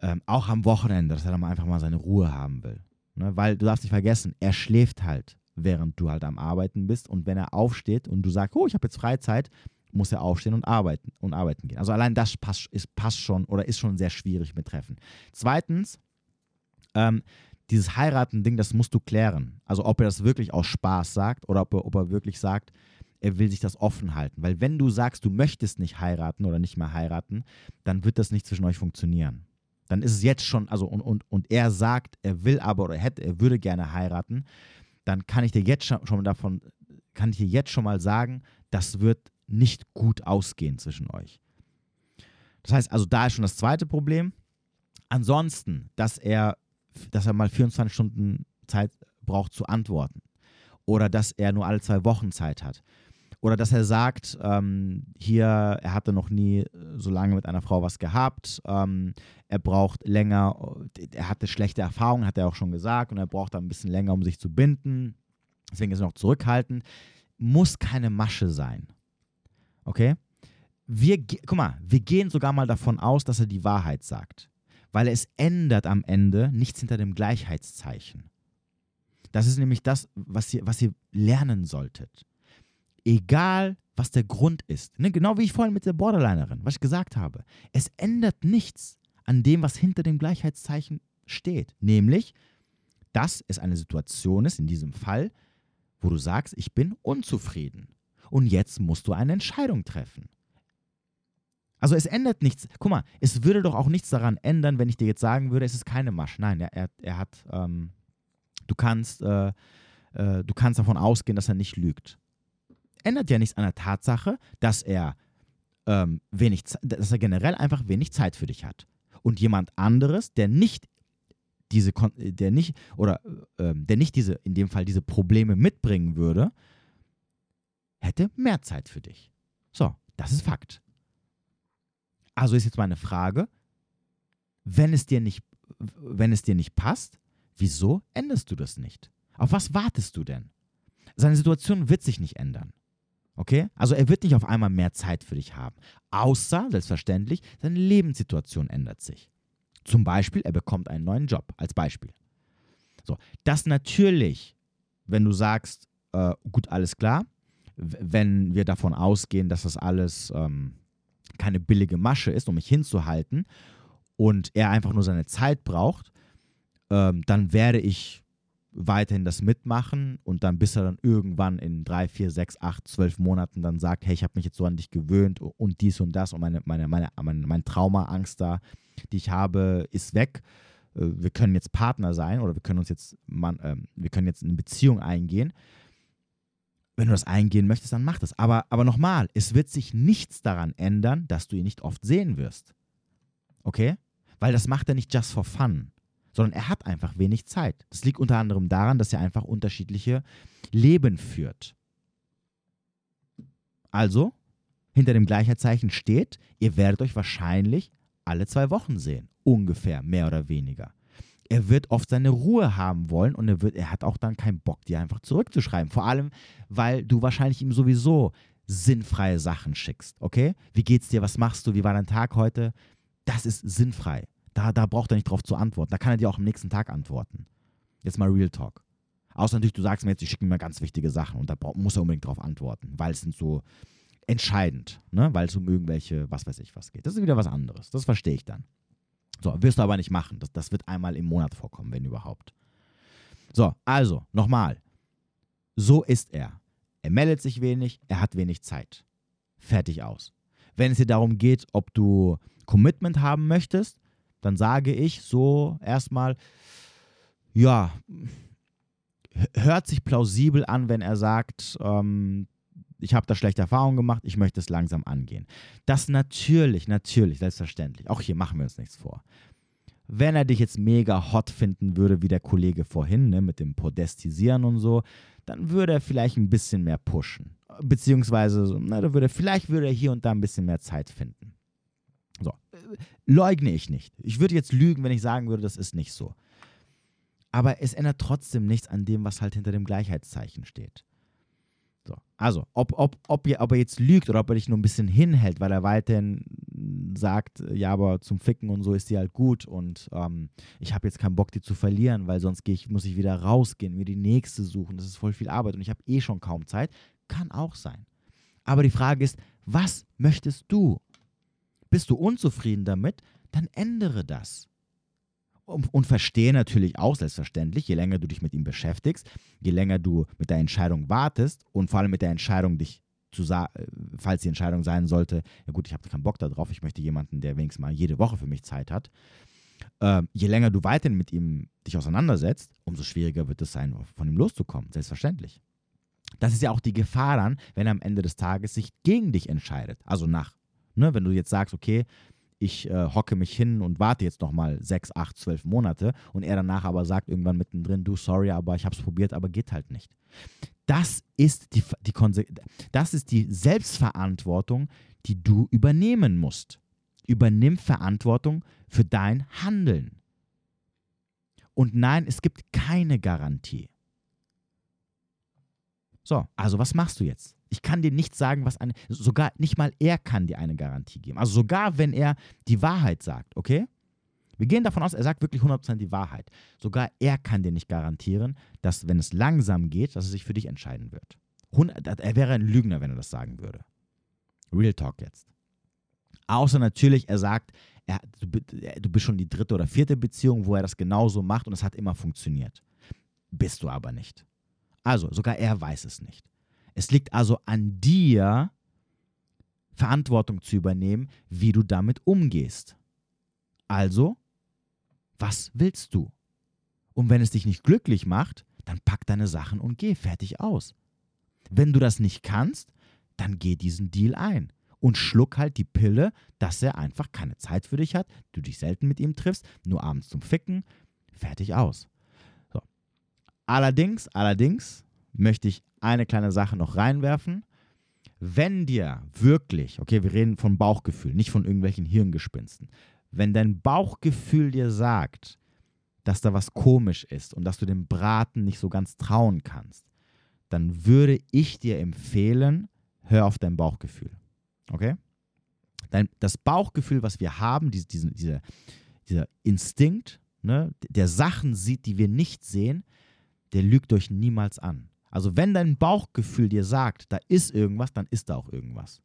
Ähm, auch am Wochenende, dass er dann einfach mal seine Ruhe haben will. Ne? Weil du darfst nicht vergessen, er schläft halt, während du halt am Arbeiten bist und wenn er aufsteht und du sagst, oh, ich habe jetzt Freizeit, muss er aufstehen und arbeiten und arbeiten gehen. Also allein das passt, ist, passt schon oder ist schon sehr schwierig mit Treffen. Zweitens, ähm, dieses Heiraten-Ding, das musst du klären. Also ob er das wirklich aus Spaß sagt oder ob er, ob er wirklich sagt, er will sich das offen halten. Weil wenn du sagst, du möchtest nicht heiraten oder nicht mehr heiraten, dann wird das nicht zwischen euch funktionieren. Dann ist es jetzt schon, also und, und, und er sagt, er will aber oder hätte, er würde gerne heiraten, dann kann ich dir jetzt schon, davon, kann ich dir jetzt schon mal sagen, das wird nicht gut ausgehen zwischen euch. Das heißt also, da ist schon das zweite Problem. Ansonsten, dass er, dass er mal 24 Stunden Zeit braucht zu antworten. Oder dass er nur alle zwei Wochen Zeit hat. Oder dass er sagt, ähm, hier, er hatte noch nie so lange mit einer Frau was gehabt, ähm, er braucht länger, er hatte schlechte Erfahrungen, hat er auch schon gesagt, und er braucht ein bisschen länger, um sich zu binden. Deswegen ist er noch zurückhaltend. Muss keine Masche sein. Okay? Wir, guck mal, wir gehen sogar mal davon aus, dass er die Wahrheit sagt. Weil es ändert am Ende nichts hinter dem Gleichheitszeichen. Das ist nämlich das, was ihr, was ihr lernen solltet. Egal, was der Grund ist. Ne? Genau wie ich vorhin mit der Borderlinerin, was ich gesagt habe. Es ändert nichts an dem, was hinter dem Gleichheitszeichen steht. Nämlich, dass es eine Situation ist, in diesem Fall, wo du sagst, ich bin unzufrieden und jetzt musst du eine Entscheidung treffen. Also es ändert nichts. Guck mal, es würde doch auch nichts daran ändern, wenn ich dir jetzt sagen würde, es ist keine Masche. Nein, er, er, hat, ähm, du kannst, äh, äh, du kannst davon ausgehen, dass er nicht lügt. Ändert ja nichts an der Tatsache, dass er ähm, wenig, dass er generell einfach wenig Zeit für dich hat. Und jemand anderes, der nicht diese, der nicht, oder äh, der nicht diese, in dem Fall diese Probleme mitbringen würde, hätte mehr Zeit für dich. So, das ist Fakt. Also ist jetzt meine Frage, wenn es dir nicht, wenn es dir nicht passt, wieso änderst du das nicht? Auf was wartest du denn? Seine Situation wird sich nicht ändern. Okay? Also er wird nicht auf einmal mehr Zeit für dich haben. Außer, selbstverständlich, seine Lebenssituation ändert sich. Zum Beispiel, er bekommt einen neuen Job, als Beispiel. So, das natürlich, wenn du sagst, äh, gut, alles klar, wenn wir davon ausgehen, dass das alles ähm, keine billige Masche ist, um mich hinzuhalten und er einfach nur seine Zeit braucht, ähm, dann werde ich weiterhin das mitmachen und dann bis er dann irgendwann in drei, vier, sechs, acht, zwölf Monaten dann sagt, hey, ich habe mich jetzt so an dich gewöhnt und dies und das und meine, meine, meine, meine, mein Trauma, Angst da, die ich habe, ist weg. Äh, wir können jetzt Partner sein oder wir können uns jetzt, man, äh, wir können jetzt eine Beziehung eingehen. Wenn du das eingehen möchtest, dann mach das. Aber, aber nochmal, es wird sich nichts daran ändern, dass du ihn nicht oft sehen wirst. Okay? Weil das macht er nicht just for fun sondern er hat einfach wenig Zeit. Das liegt unter anderem daran, dass er einfach unterschiedliche Leben führt. Also, hinter dem Gleichheitszeichen steht, ihr werdet euch wahrscheinlich alle zwei Wochen sehen, ungefähr, mehr oder weniger. Er wird oft seine Ruhe haben wollen und er, wird, er hat auch dann keinen Bock, dir einfach zurückzuschreiben. Vor allem, weil du wahrscheinlich ihm sowieso sinnfreie Sachen schickst, okay? Wie geht's dir? Was machst du? Wie war dein Tag heute? Das ist sinnfrei. Da, da braucht er nicht drauf zu antworten. Da kann er dir auch am nächsten Tag antworten. Jetzt mal Real Talk. Außer natürlich, du sagst mir jetzt, ich schicke mir ganz wichtige Sachen und da muss er unbedingt drauf antworten, weil es sind so entscheidend, ne? weil es um irgendwelche, was weiß ich, was geht. Das ist wieder was anderes. Das verstehe ich dann. So, wirst du aber nicht machen. Das, das wird einmal im Monat vorkommen, wenn überhaupt. So, also, nochmal. So ist er. Er meldet sich wenig, er hat wenig Zeit. Fertig aus. Wenn es dir darum geht, ob du Commitment haben möchtest, dann sage ich so erstmal, ja, hört sich plausibel an, wenn er sagt, ähm, ich habe da schlechte Erfahrungen gemacht, ich möchte es langsam angehen. Das natürlich, natürlich, selbstverständlich. Auch hier machen wir uns nichts vor. Wenn er dich jetzt mega hot finden würde, wie der Kollege vorhin, ne, mit dem Podestisieren und so, dann würde er vielleicht ein bisschen mehr pushen. Beziehungsweise, na, da würde, vielleicht würde er hier und da ein bisschen mehr Zeit finden. So. Leugne ich nicht. Ich würde jetzt lügen, wenn ich sagen würde, das ist nicht so. Aber es ändert trotzdem nichts an dem, was halt hinter dem Gleichheitszeichen steht. So. Also, ob, ob, ob, ihr, ob er jetzt lügt oder ob er dich nur ein bisschen hinhält, weil er weiterhin sagt, ja, aber zum Ficken und so ist die halt gut und ähm, ich habe jetzt keinen Bock, die zu verlieren, weil sonst ich, muss ich wieder rausgehen, mir die nächste suchen. Das ist voll viel Arbeit und ich habe eh schon kaum Zeit. Kann auch sein. Aber die Frage ist, was möchtest du? Bist du unzufrieden damit, dann ändere das. Und, verstehe natürlich auch selbstverständlich, je länger du dich mit ihm beschäftigst, je länger du mit der Entscheidung wartest und vor allem mit der Entscheidung, dich zu sagen, äh, falls die Entscheidung sein sollte, ja gut, ich habe keinen Bock darauf, ich möchte jemanden, der wenigstens mal jede Woche für mich Zeit hat. Äh, je länger du weiterhin mit ihm dich auseinandersetzt, umso schwieriger wird es sein, von ihm loszukommen, selbstverständlich. Das ist ja auch die Gefahr dann, wenn er am Ende des Tages sich gegen dich entscheidet, also nach Ne, wenn du jetzt sagst, okay, ich äh, hocke mich hin und warte jetzt noch mal sechs, acht, zwölf Monate und er danach aber sagt irgendwann mittendrin, du, sorry, aber ich habe es probiert, aber geht halt nicht. Das ist die, die, das ist die Selbstverantwortung, die du übernehmen musst. Übernimm Verantwortung für dein Handeln. Und nein, es gibt keine Garantie. So, also was machst du jetzt? Ich kann dir nicht sagen, was eine, sogar nicht mal er kann dir eine Garantie geben. Also sogar wenn er die Wahrheit sagt, okay? Wir gehen davon aus, er sagt wirklich 100% die Wahrheit. Sogar er kann dir nicht garantieren, dass wenn es langsam geht, dass er sich für dich entscheiden wird. Er wäre ein Lügner, wenn er das sagen würde. Real Talk jetzt. Außer natürlich, er sagt, er, du, du bist schon die dritte oder vierte Beziehung, wo er das genauso macht und es hat immer funktioniert. Bist du aber nicht. Also, sogar er weiß es nicht. Es liegt also an dir, Verantwortung zu übernehmen, wie du damit umgehst. Also, was willst du? Und wenn es dich nicht glücklich macht, dann pack deine Sachen und geh fertig aus. Wenn du das nicht kannst, dann geh diesen Deal ein und schluck halt die Pille, dass er einfach keine Zeit für dich hat, du dich selten mit ihm triffst, nur abends zum Ficken, fertig aus. So. Allerdings, allerdings möchte ich eine kleine Sache noch reinwerfen. Wenn dir wirklich, okay, wir reden von Bauchgefühl, nicht von irgendwelchen Hirngespinsten, wenn dein Bauchgefühl dir sagt, dass da was komisch ist und dass du dem Braten nicht so ganz trauen kannst, dann würde ich dir empfehlen, hör auf dein Bauchgefühl. Okay? Dein, das Bauchgefühl, was wir haben, diese, diese, dieser, dieser Instinkt, ne, der Sachen sieht, die wir nicht sehen, der lügt euch niemals an. Also wenn dein Bauchgefühl dir sagt, da ist irgendwas, dann ist da auch irgendwas.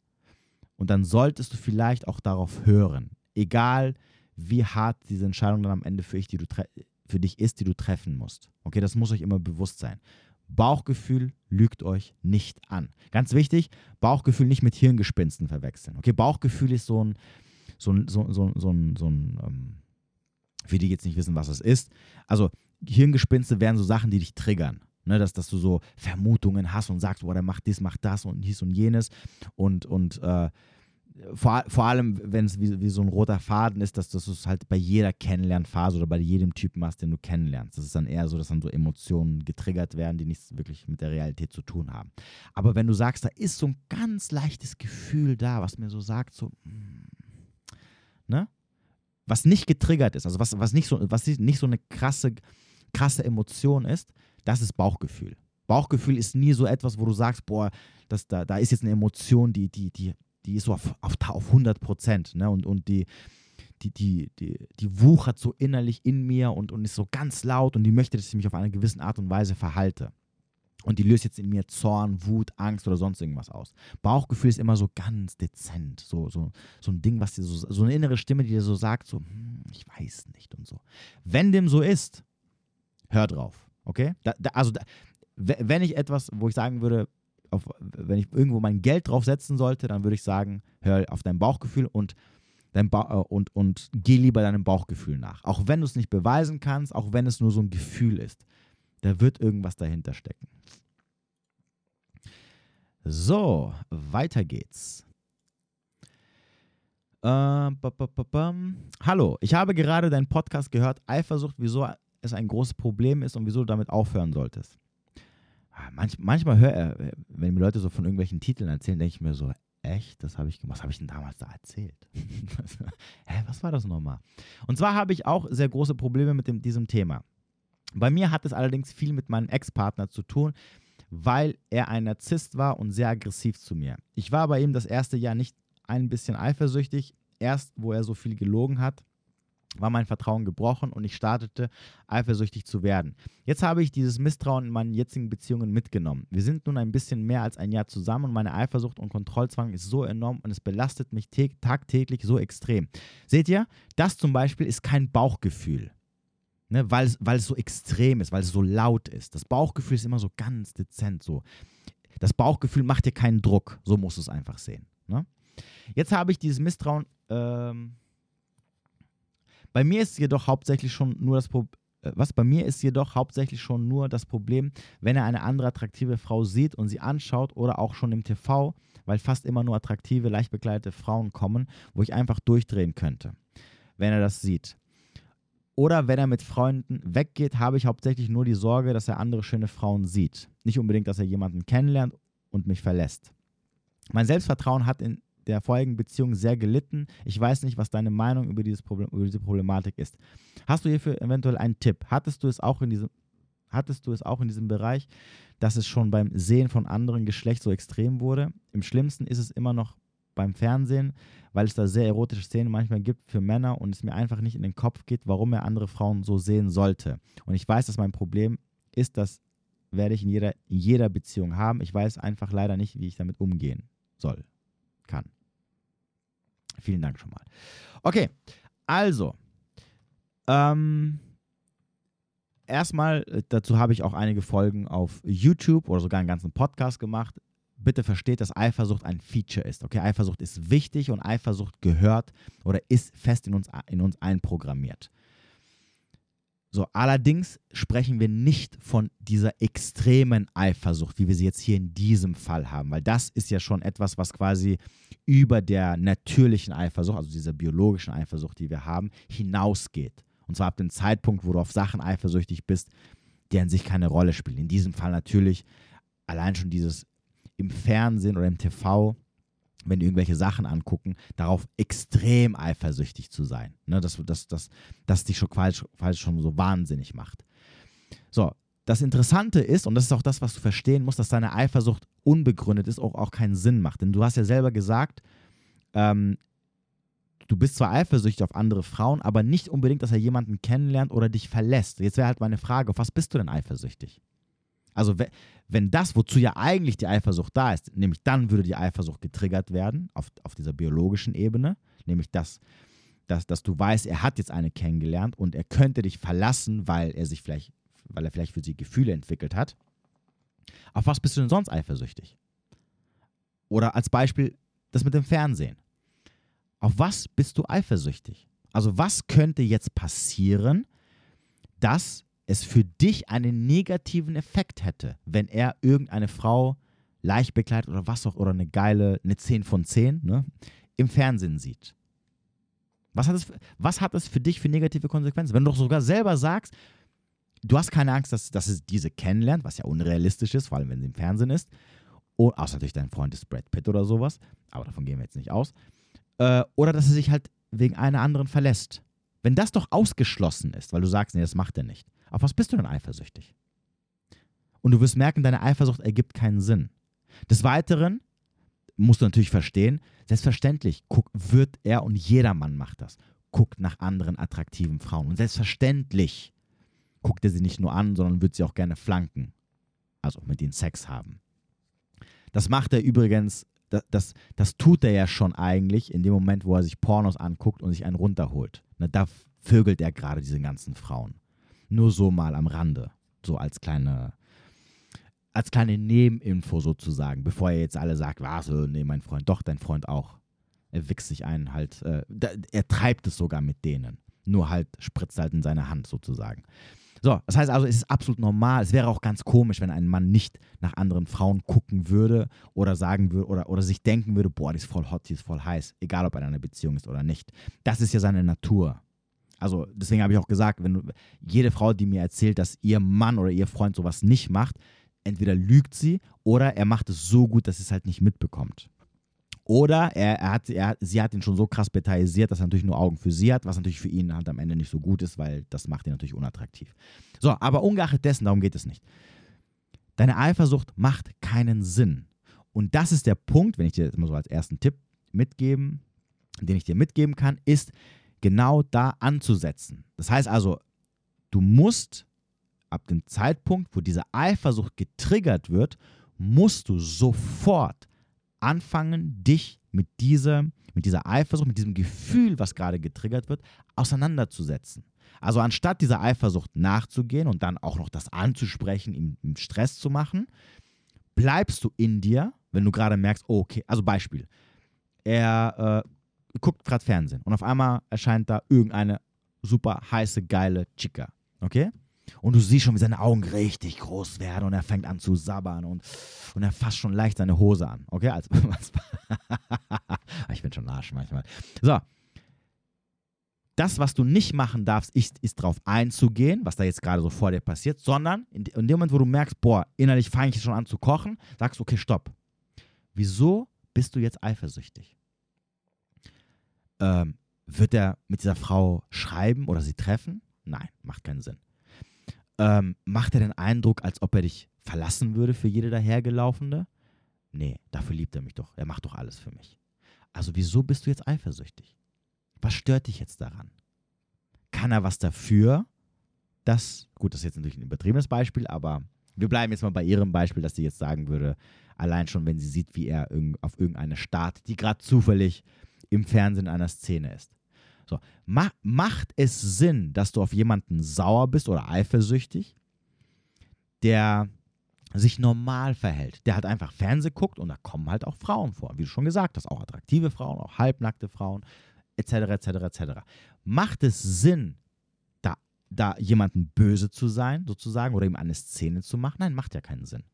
Und dann solltest du vielleicht auch darauf hören. Egal, wie hart diese Entscheidung dann am Ende für, ich, die du für dich ist, die du treffen musst. Okay, das muss euch immer bewusst sein. Bauchgefühl lügt euch nicht an. Ganz wichtig, Bauchgefühl nicht mit Hirngespinsten verwechseln. Okay, Bauchgefühl ist so ein, so ein, so, so, so so ein ähm, für die jetzt nicht wissen, was es ist. Also Hirngespinste wären so Sachen, die dich triggern. Ne, dass, dass du so Vermutungen hast und sagst, boah, der macht dies, macht das und dies und jenes. Und, und äh, vor, vor allem, wenn es wie, wie so ein roter Faden ist, dass, dass du es halt bei jeder Kennenlernphase oder bei jedem Typen machst, den du kennenlernst. Das ist dann eher so, dass dann so Emotionen getriggert werden, die nichts wirklich mit der Realität zu tun haben. Aber wenn du sagst, da ist so ein ganz leichtes Gefühl da, was mir so sagt, so, hm, ne? Was nicht getriggert ist, also was, was, nicht, so, was nicht so eine krasse, krasse Emotion ist, das ist Bauchgefühl. Bauchgefühl ist nie so etwas, wo du sagst, boah, das, da, da ist jetzt eine Emotion, die, die, die die ist so auf, auf, auf 100 Prozent. Ne? Und, und die, die, die, die, die wuchert so innerlich in mir und, und ist so ganz laut und die möchte, dass ich mich auf eine gewisse Art und Weise verhalte. Und die löst jetzt in mir Zorn, Wut, Angst oder sonst irgendwas aus. Bauchgefühl ist immer so ganz dezent. So, so, so ein Ding, was dir so, so eine innere Stimme, die dir so sagt, so, hm, ich weiß nicht und so. Wenn dem so ist, hör drauf. Okay? Da, da, also, da, wenn ich etwas, wo ich sagen würde, auf, wenn ich irgendwo mein Geld drauf setzen sollte, dann würde ich sagen, hör auf dein Bauchgefühl und, dein ba äh, und, und geh lieber deinem Bauchgefühl nach. Auch wenn du es nicht beweisen kannst, auch wenn es nur so ein Gefühl ist. Da wird irgendwas dahinter stecken. So, weiter geht's. Äh, Hallo, ich habe gerade deinen Podcast gehört, Eifersucht, wieso es ein großes Problem ist und wieso du damit aufhören solltest. Ah, manch, manchmal höre äh, wenn mir Leute so von irgendwelchen Titeln erzählen, denke ich mir so, echt, das habe ich gemacht. Was habe ich denn damals da erzählt? *laughs* Hä, was war das nochmal? Und zwar habe ich auch sehr große Probleme mit dem, diesem Thema. Bei mir hat es allerdings viel mit meinem Ex-Partner zu tun, weil er ein Narzisst war und sehr aggressiv zu mir. Ich war bei ihm das erste Jahr nicht ein bisschen eifersüchtig, erst wo er so viel gelogen hat war mein Vertrauen gebrochen und ich startete eifersüchtig zu werden. Jetzt habe ich dieses Misstrauen in meinen jetzigen Beziehungen mitgenommen. Wir sind nun ein bisschen mehr als ein Jahr zusammen und meine Eifersucht und Kontrollzwang ist so enorm und es belastet mich tagtäglich so extrem. Seht ihr, das zum Beispiel ist kein Bauchgefühl. Ne, weil, es, weil es so extrem ist, weil es so laut ist. Das Bauchgefühl ist immer so ganz dezent. So. Das Bauchgefühl macht dir keinen Druck. So musst du es einfach sehen. Ne? Jetzt habe ich dieses Misstrauen ähm, bei mir ist jedoch hauptsächlich schon nur das Problem, äh, was bei mir ist jedoch hauptsächlich schon nur das Problem, wenn er eine andere attraktive Frau sieht und sie anschaut oder auch schon im TV, weil fast immer nur attraktive, leicht bekleidete Frauen kommen, wo ich einfach durchdrehen könnte, wenn er das sieht. Oder wenn er mit Freunden weggeht, habe ich hauptsächlich nur die Sorge, dass er andere schöne Frauen sieht. Nicht unbedingt, dass er jemanden kennenlernt und mich verlässt. Mein Selbstvertrauen hat in der vorherigen Beziehung sehr gelitten. Ich weiß nicht, was deine Meinung über, dieses Problem, über diese Problematik ist. Hast du hierfür eventuell einen Tipp? Hattest du es auch in diesem, hattest du es auch in diesem Bereich, dass es schon beim Sehen von anderen Geschlecht so extrem wurde? Im schlimmsten ist es immer noch beim Fernsehen, weil es da sehr erotische Szenen manchmal gibt für Männer und es mir einfach nicht in den Kopf geht, warum er andere Frauen so sehen sollte. Und ich weiß, dass mein Problem ist, das werde ich in jeder, in jeder Beziehung haben. Ich weiß einfach leider nicht, wie ich damit umgehen soll, kann. Vielen Dank schon mal. Okay, also, ähm, erstmal, äh, dazu habe ich auch einige Folgen auf YouTube oder sogar einen ganzen Podcast gemacht. Bitte versteht, dass Eifersucht ein Feature ist. Okay, Eifersucht ist wichtig und Eifersucht gehört oder ist fest in uns, in uns einprogrammiert. So, allerdings sprechen wir nicht von dieser extremen Eifersucht, wie wir sie jetzt hier in diesem Fall haben, weil das ist ja schon etwas, was quasi über der natürlichen Eifersucht, also dieser biologischen Eifersucht, die wir haben, hinausgeht. Und zwar ab dem Zeitpunkt, wo du auf Sachen eifersüchtig bist, die an sich keine Rolle spielen. In diesem Fall natürlich allein schon dieses im Fernsehen oder im TV wenn die irgendwelche Sachen angucken, darauf extrem eifersüchtig zu sein. Ne, dass, dass, dass, dass dich schon falsch, falsch schon so wahnsinnig macht. So, das Interessante ist, und das ist auch das, was du verstehen musst, dass deine Eifersucht unbegründet ist, auch, auch keinen Sinn macht. Denn du hast ja selber gesagt, ähm, du bist zwar eifersüchtig auf andere Frauen, aber nicht unbedingt, dass er jemanden kennenlernt oder dich verlässt. Jetzt wäre halt meine Frage, auf was bist du denn eifersüchtig? Also wenn das, wozu ja eigentlich die Eifersucht da ist, nämlich dann würde die Eifersucht getriggert werden auf, auf dieser biologischen Ebene, nämlich dass, dass, dass du weißt, er hat jetzt eine kennengelernt und er könnte dich verlassen, weil er sich vielleicht, weil er vielleicht für sie Gefühle entwickelt hat. Auf was bist du denn sonst eifersüchtig? Oder als Beispiel das mit dem Fernsehen. Auf was bist du eifersüchtig? Also was könnte jetzt passieren, dass es für dich einen negativen Effekt hätte, wenn er irgendeine Frau leicht bekleidet oder was auch, oder eine geile, eine 10 von 10 ne, im Fernsehen sieht. Was hat, es, was hat es für dich für negative Konsequenzen? Wenn du doch sogar selber sagst, du hast keine Angst, dass, dass es diese kennenlernt, was ja unrealistisch ist, vor allem wenn sie im Fernsehen ist, und, außer natürlich dein Freund ist Brad Pitt oder sowas, aber davon gehen wir jetzt nicht aus, äh, oder dass er sich halt wegen einer anderen verlässt. Wenn das doch ausgeschlossen ist, weil du sagst, nee, das macht er nicht, auf was bist du denn eifersüchtig? Und du wirst merken, deine Eifersucht ergibt keinen Sinn. Des Weiteren musst du natürlich verstehen, selbstverständlich guck, wird er und jeder Mann macht das, guckt nach anderen attraktiven Frauen. Und selbstverständlich guckt er sie nicht nur an, sondern wird sie auch gerne flanken. Also mit ihnen Sex haben. Das macht er übrigens, das, das, das tut er ja schon eigentlich in dem Moment, wo er sich Pornos anguckt und sich einen runterholt. Na, da vögelt er gerade diese ganzen Frauen. Nur so mal am Rande. So als kleine, als kleine Nebeninfo sozusagen, bevor er jetzt alle sagt, was, nee, mein Freund, doch, dein Freund auch. Er wichst sich einen halt, äh, er treibt es sogar mit denen. Nur halt spritzt halt in seine Hand sozusagen. So, das heißt also, es ist absolut normal. Es wäre auch ganz komisch, wenn ein Mann nicht nach anderen Frauen gucken würde oder sagen würde oder, oder sich denken würde, boah, die ist voll hot, die ist voll heiß, egal ob er in einer Beziehung ist oder nicht. Das ist ja seine Natur. Also deswegen habe ich auch gesagt, wenn jede Frau, die mir erzählt, dass ihr Mann oder ihr Freund sowas nicht macht, entweder lügt sie oder er macht es so gut, dass sie es halt nicht mitbekommt. Oder er, er hat, er, sie hat ihn schon so krass betaissiert, dass er natürlich nur Augen für sie hat, was natürlich für ihn halt am Ende nicht so gut ist, weil das macht ihn natürlich unattraktiv. So, aber ungeachtet dessen, darum geht es nicht. Deine Eifersucht macht keinen Sinn. Und das ist der Punkt, wenn ich dir jetzt mal so als ersten Tipp mitgeben, den ich dir mitgeben kann, ist, genau da anzusetzen. Das heißt also, du musst ab dem Zeitpunkt, wo diese Eifersucht getriggert wird, musst du sofort anfangen, dich mit dieser, mit dieser Eifersucht, mit diesem Gefühl, was gerade getriggert wird, auseinanderzusetzen. Also anstatt dieser Eifersucht nachzugehen und dann auch noch das anzusprechen, ihm, Stress zu machen, bleibst du in dir, wenn du gerade merkst, okay, also Beispiel, er äh, guckt gerade Fernsehen und auf einmal erscheint da irgendeine super heiße, geile Chica. Okay? Und du siehst schon, wie seine Augen richtig groß werden und er fängt an zu sabbern und, und er fasst schon leicht seine Hose an. Okay? Also, *laughs* ich bin schon Arsch manchmal. So. Das, was du nicht machen darfst, ist, ist darauf einzugehen, was da jetzt gerade so vor dir passiert, sondern in, in dem Moment, wo du merkst, boah, innerlich fange ich schon an zu kochen, sagst du, okay, stopp. Wieso bist du jetzt eifersüchtig? Ähm, wird er mit dieser Frau schreiben oder sie treffen? Nein, macht keinen Sinn. Ähm, macht er den Eindruck, als ob er dich verlassen würde für jede dahergelaufene? Nee, dafür liebt er mich doch. Er macht doch alles für mich. Also wieso bist du jetzt eifersüchtig? Was stört dich jetzt daran? Kann er was dafür, dass, gut, das ist jetzt natürlich ein übertriebenes Beispiel, aber wir bleiben jetzt mal bei ihrem Beispiel, dass sie jetzt sagen würde, allein schon, wenn sie sieht, wie er auf irgendeine startet, die gerade zufällig im Fernsehen einer Szene ist. So, ma macht es Sinn, dass du auf jemanden sauer bist oder eifersüchtig, der sich normal verhält. Der hat einfach Fernsehen guckt und da kommen halt auch Frauen vor, wie du schon gesagt hast, auch attraktive Frauen, auch halbnackte Frauen, etc., etc., etc. Macht es Sinn, da da jemanden böse zu sein, sozusagen, oder ihm eine Szene zu machen? Nein, macht ja keinen Sinn.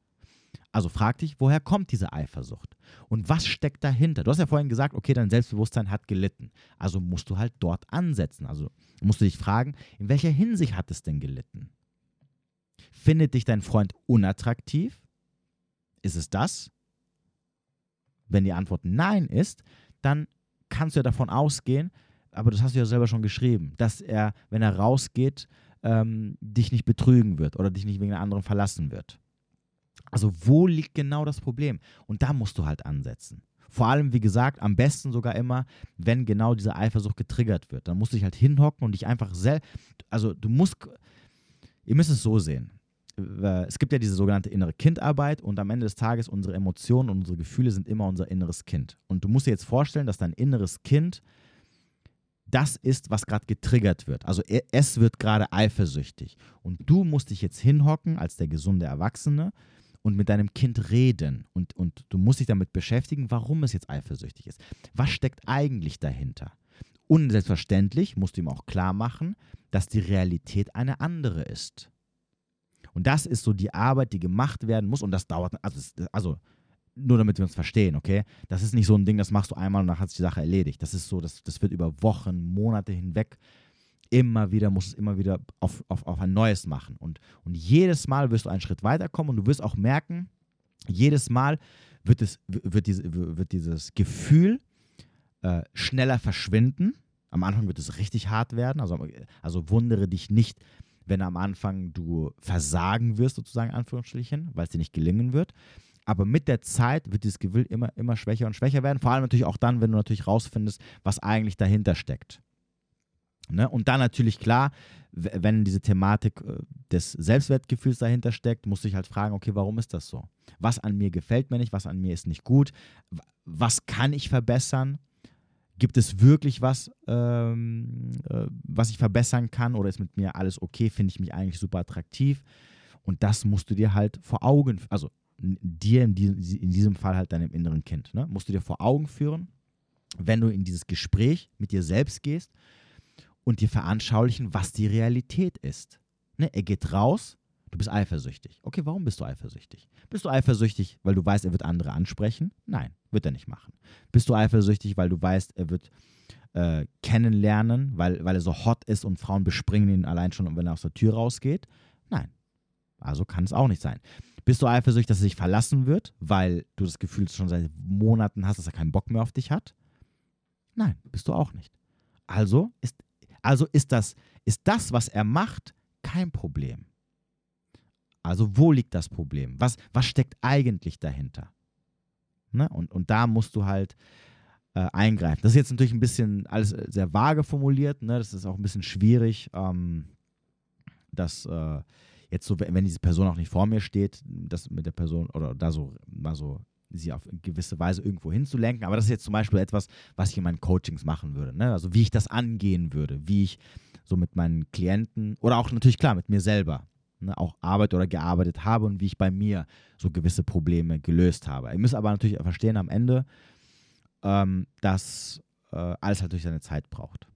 Also frag dich, woher kommt diese Eifersucht? Und was steckt dahinter? Du hast ja vorhin gesagt, okay, dein Selbstbewusstsein hat gelitten. Also musst du halt dort ansetzen. Also musst du dich fragen, in welcher Hinsicht hat es denn gelitten? Findet dich dein Freund unattraktiv? Ist es das? Wenn die Antwort Nein ist, dann kannst du ja davon ausgehen, aber das hast du ja selber schon geschrieben, dass er, wenn er rausgeht, ähm, dich nicht betrügen wird oder dich nicht wegen einer anderen verlassen wird. Also wo liegt genau das Problem? Und da musst du halt ansetzen. Vor allem, wie gesagt, am besten sogar immer, wenn genau diese Eifersucht getriggert wird. Dann musst du dich halt hinhocken und dich einfach selbst, also du musst, ihr müsst es so sehen. Es gibt ja diese sogenannte innere Kindarbeit und am Ende des Tages unsere Emotionen und unsere Gefühle sind immer unser inneres Kind. Und du musst dir jetzt vorstellen, dass dein inneres Kind das ist, was gerade getriggert wird. Also es wird gerade eifersüchtig. Und du musst dich jetzt hinhocken als der gesunde Erwachsene und mit deinem Kind reden. Und, und du musst dich damit beschäftigen, warum es jetzt eifersüchtig ist. Was steckt eigentlich dahinter? Und selbstverständlich musst du ihm auch klar machen, dass die Realität eine andere ist. Und das ist so die Arbeit, die gemacht werden muss. Und das dauert, also, also nur damit wir uns verstehen, okay? Das ist nicht so ein Ding, das machst du einmal und dann hat sich die Sache erledigt. Das ist so, das, das wird über Wochen, Monate hinweg immer wieder, musst es immer wieder auf, auf, auf ein neues machen. Und, und jedes Mal wirst du einen Schritt weiterkommen und du wirst auch merken, jedes Mal wird, es, wird, diese, wird dieses Gefühl äh, schneller verschwinden. Am Anfang wird es richtig hart werden. Also, also wundere dich nicht, wenn am Anfang du versagen wirst, sozusagen Anführungsstrichen, weil es dir nicht gelingen wird. Aber mit der Zeit wird dieses Gefühl immer, immer schwächer und schwächer werden. Vor allem natürlich auch dann, wenn du natürlich rausfindest, was eigentlich dahinter steckt. Ne? Und dann natürlich klar, wenn diese Thematik äh, des Selbstwertgefühls dahinter steckt, musst du dich halt fragen, okay, warum ist das so? Was an mir gefällt mir nicht, was an mir ist nicht gut? Was kann ich verbessern? Gibt es wirklich was, ähm, äh, was ich verbessern kann oder ist mit mir alles okay? Finde ich mich eigentlich super attraktiv? Und das musst du dir halt vor Augen, also dir in diesem, in diesem Fall halt deinem inneren Kind, ne? musst du dir vor Augen führen, wenn du in dieses Gespräch mit dir selbst gehst und dir veranschaulichen, was die Realität ist. Ne? Er geht raus, du bist eifersüchtig. Okay, warum bist du eifersüchtig? Bist du eifersüchtig, weil du weißt, er wird andere ansprechen? Nein, wird er nicht machen. Bist du eifersüchtig, weil du weißt, er wird äh, kennenlernen, weil, weil er so hot ist und Frauen bespringen ihn allein schon, wenn er aus der Tür rausgeht? Nein. Also kann es auch nicht sein. Bist du eifersüchtig, dass er sich verlassen wird, weil du das Gefühl schon seit Monaten hast, dass er keinen Bock mehr auf dich hat? Nein, bist du auch nicht. Also ist, also ist, das, ist das, was er macht, kein Problem. Also wo liegt das Problem? Was, was steckt eigentlich dahinter? Ne? Und, und da musst du halt äh, eingreifen. Das ist jetzt natürlich ein bisschen alles sehr vage formuliert. Ne? Das ist auch ein bisschen schwierig, ähm, das äh, jetzt so, wenn diese Person auch nicht vor mir steht, das mit der Person oder da so mal so sie auf gewisse Weise irgendwo hinzulenken. Aber das ist jetzt zum Beispiel etwas, was ich in meinen Coachings machen würde. Ne? Also wie ich das angehen würde, wie ich so mit meinen Klienten oder auch natürlich klar mit mir selber ne, auch arbeitet oder gearbeitet habe und wie ich bei mir so gewisse Probleme gelöst habe. Ihr müsst aber natürlich verstehen am Ende, ähm, dass äh, alles halt durch seine Zeit braucht.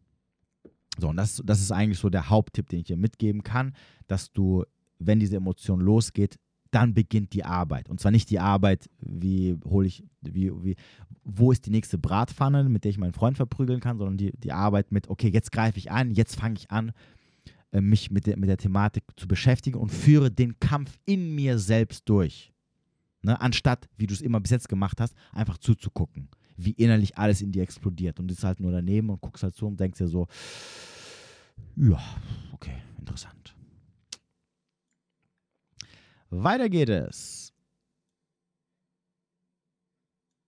So, und das, das ist eigentlich so der Haupttipp, den ich dir mitgeben kann, dass du, wenn diese Emotion losgeht, dann beginnt die Arbeit. Und zwar nicht die Arbeit, wie hole ich, wie, wie, wo ist die nächste Bratpfanne, mit der ich meinen Freund verprügeln kann, sondern die, die Arbeit mit, okay, jetzt greife ich an, jetzt fange ich an, äh, mich mit der, mit der Thematik zu beschäftigen und führe den Kampf in mir selbst durch. Ne? Anstatt, wie du es immer bis jetzt gemacht hast, einfach zuzugucken, wie innerlich alles in dir explodiert. Und du bist halt nur daneben und guckst halt zu und denkst dir so, ja, okay, interessant. Weiter geht es.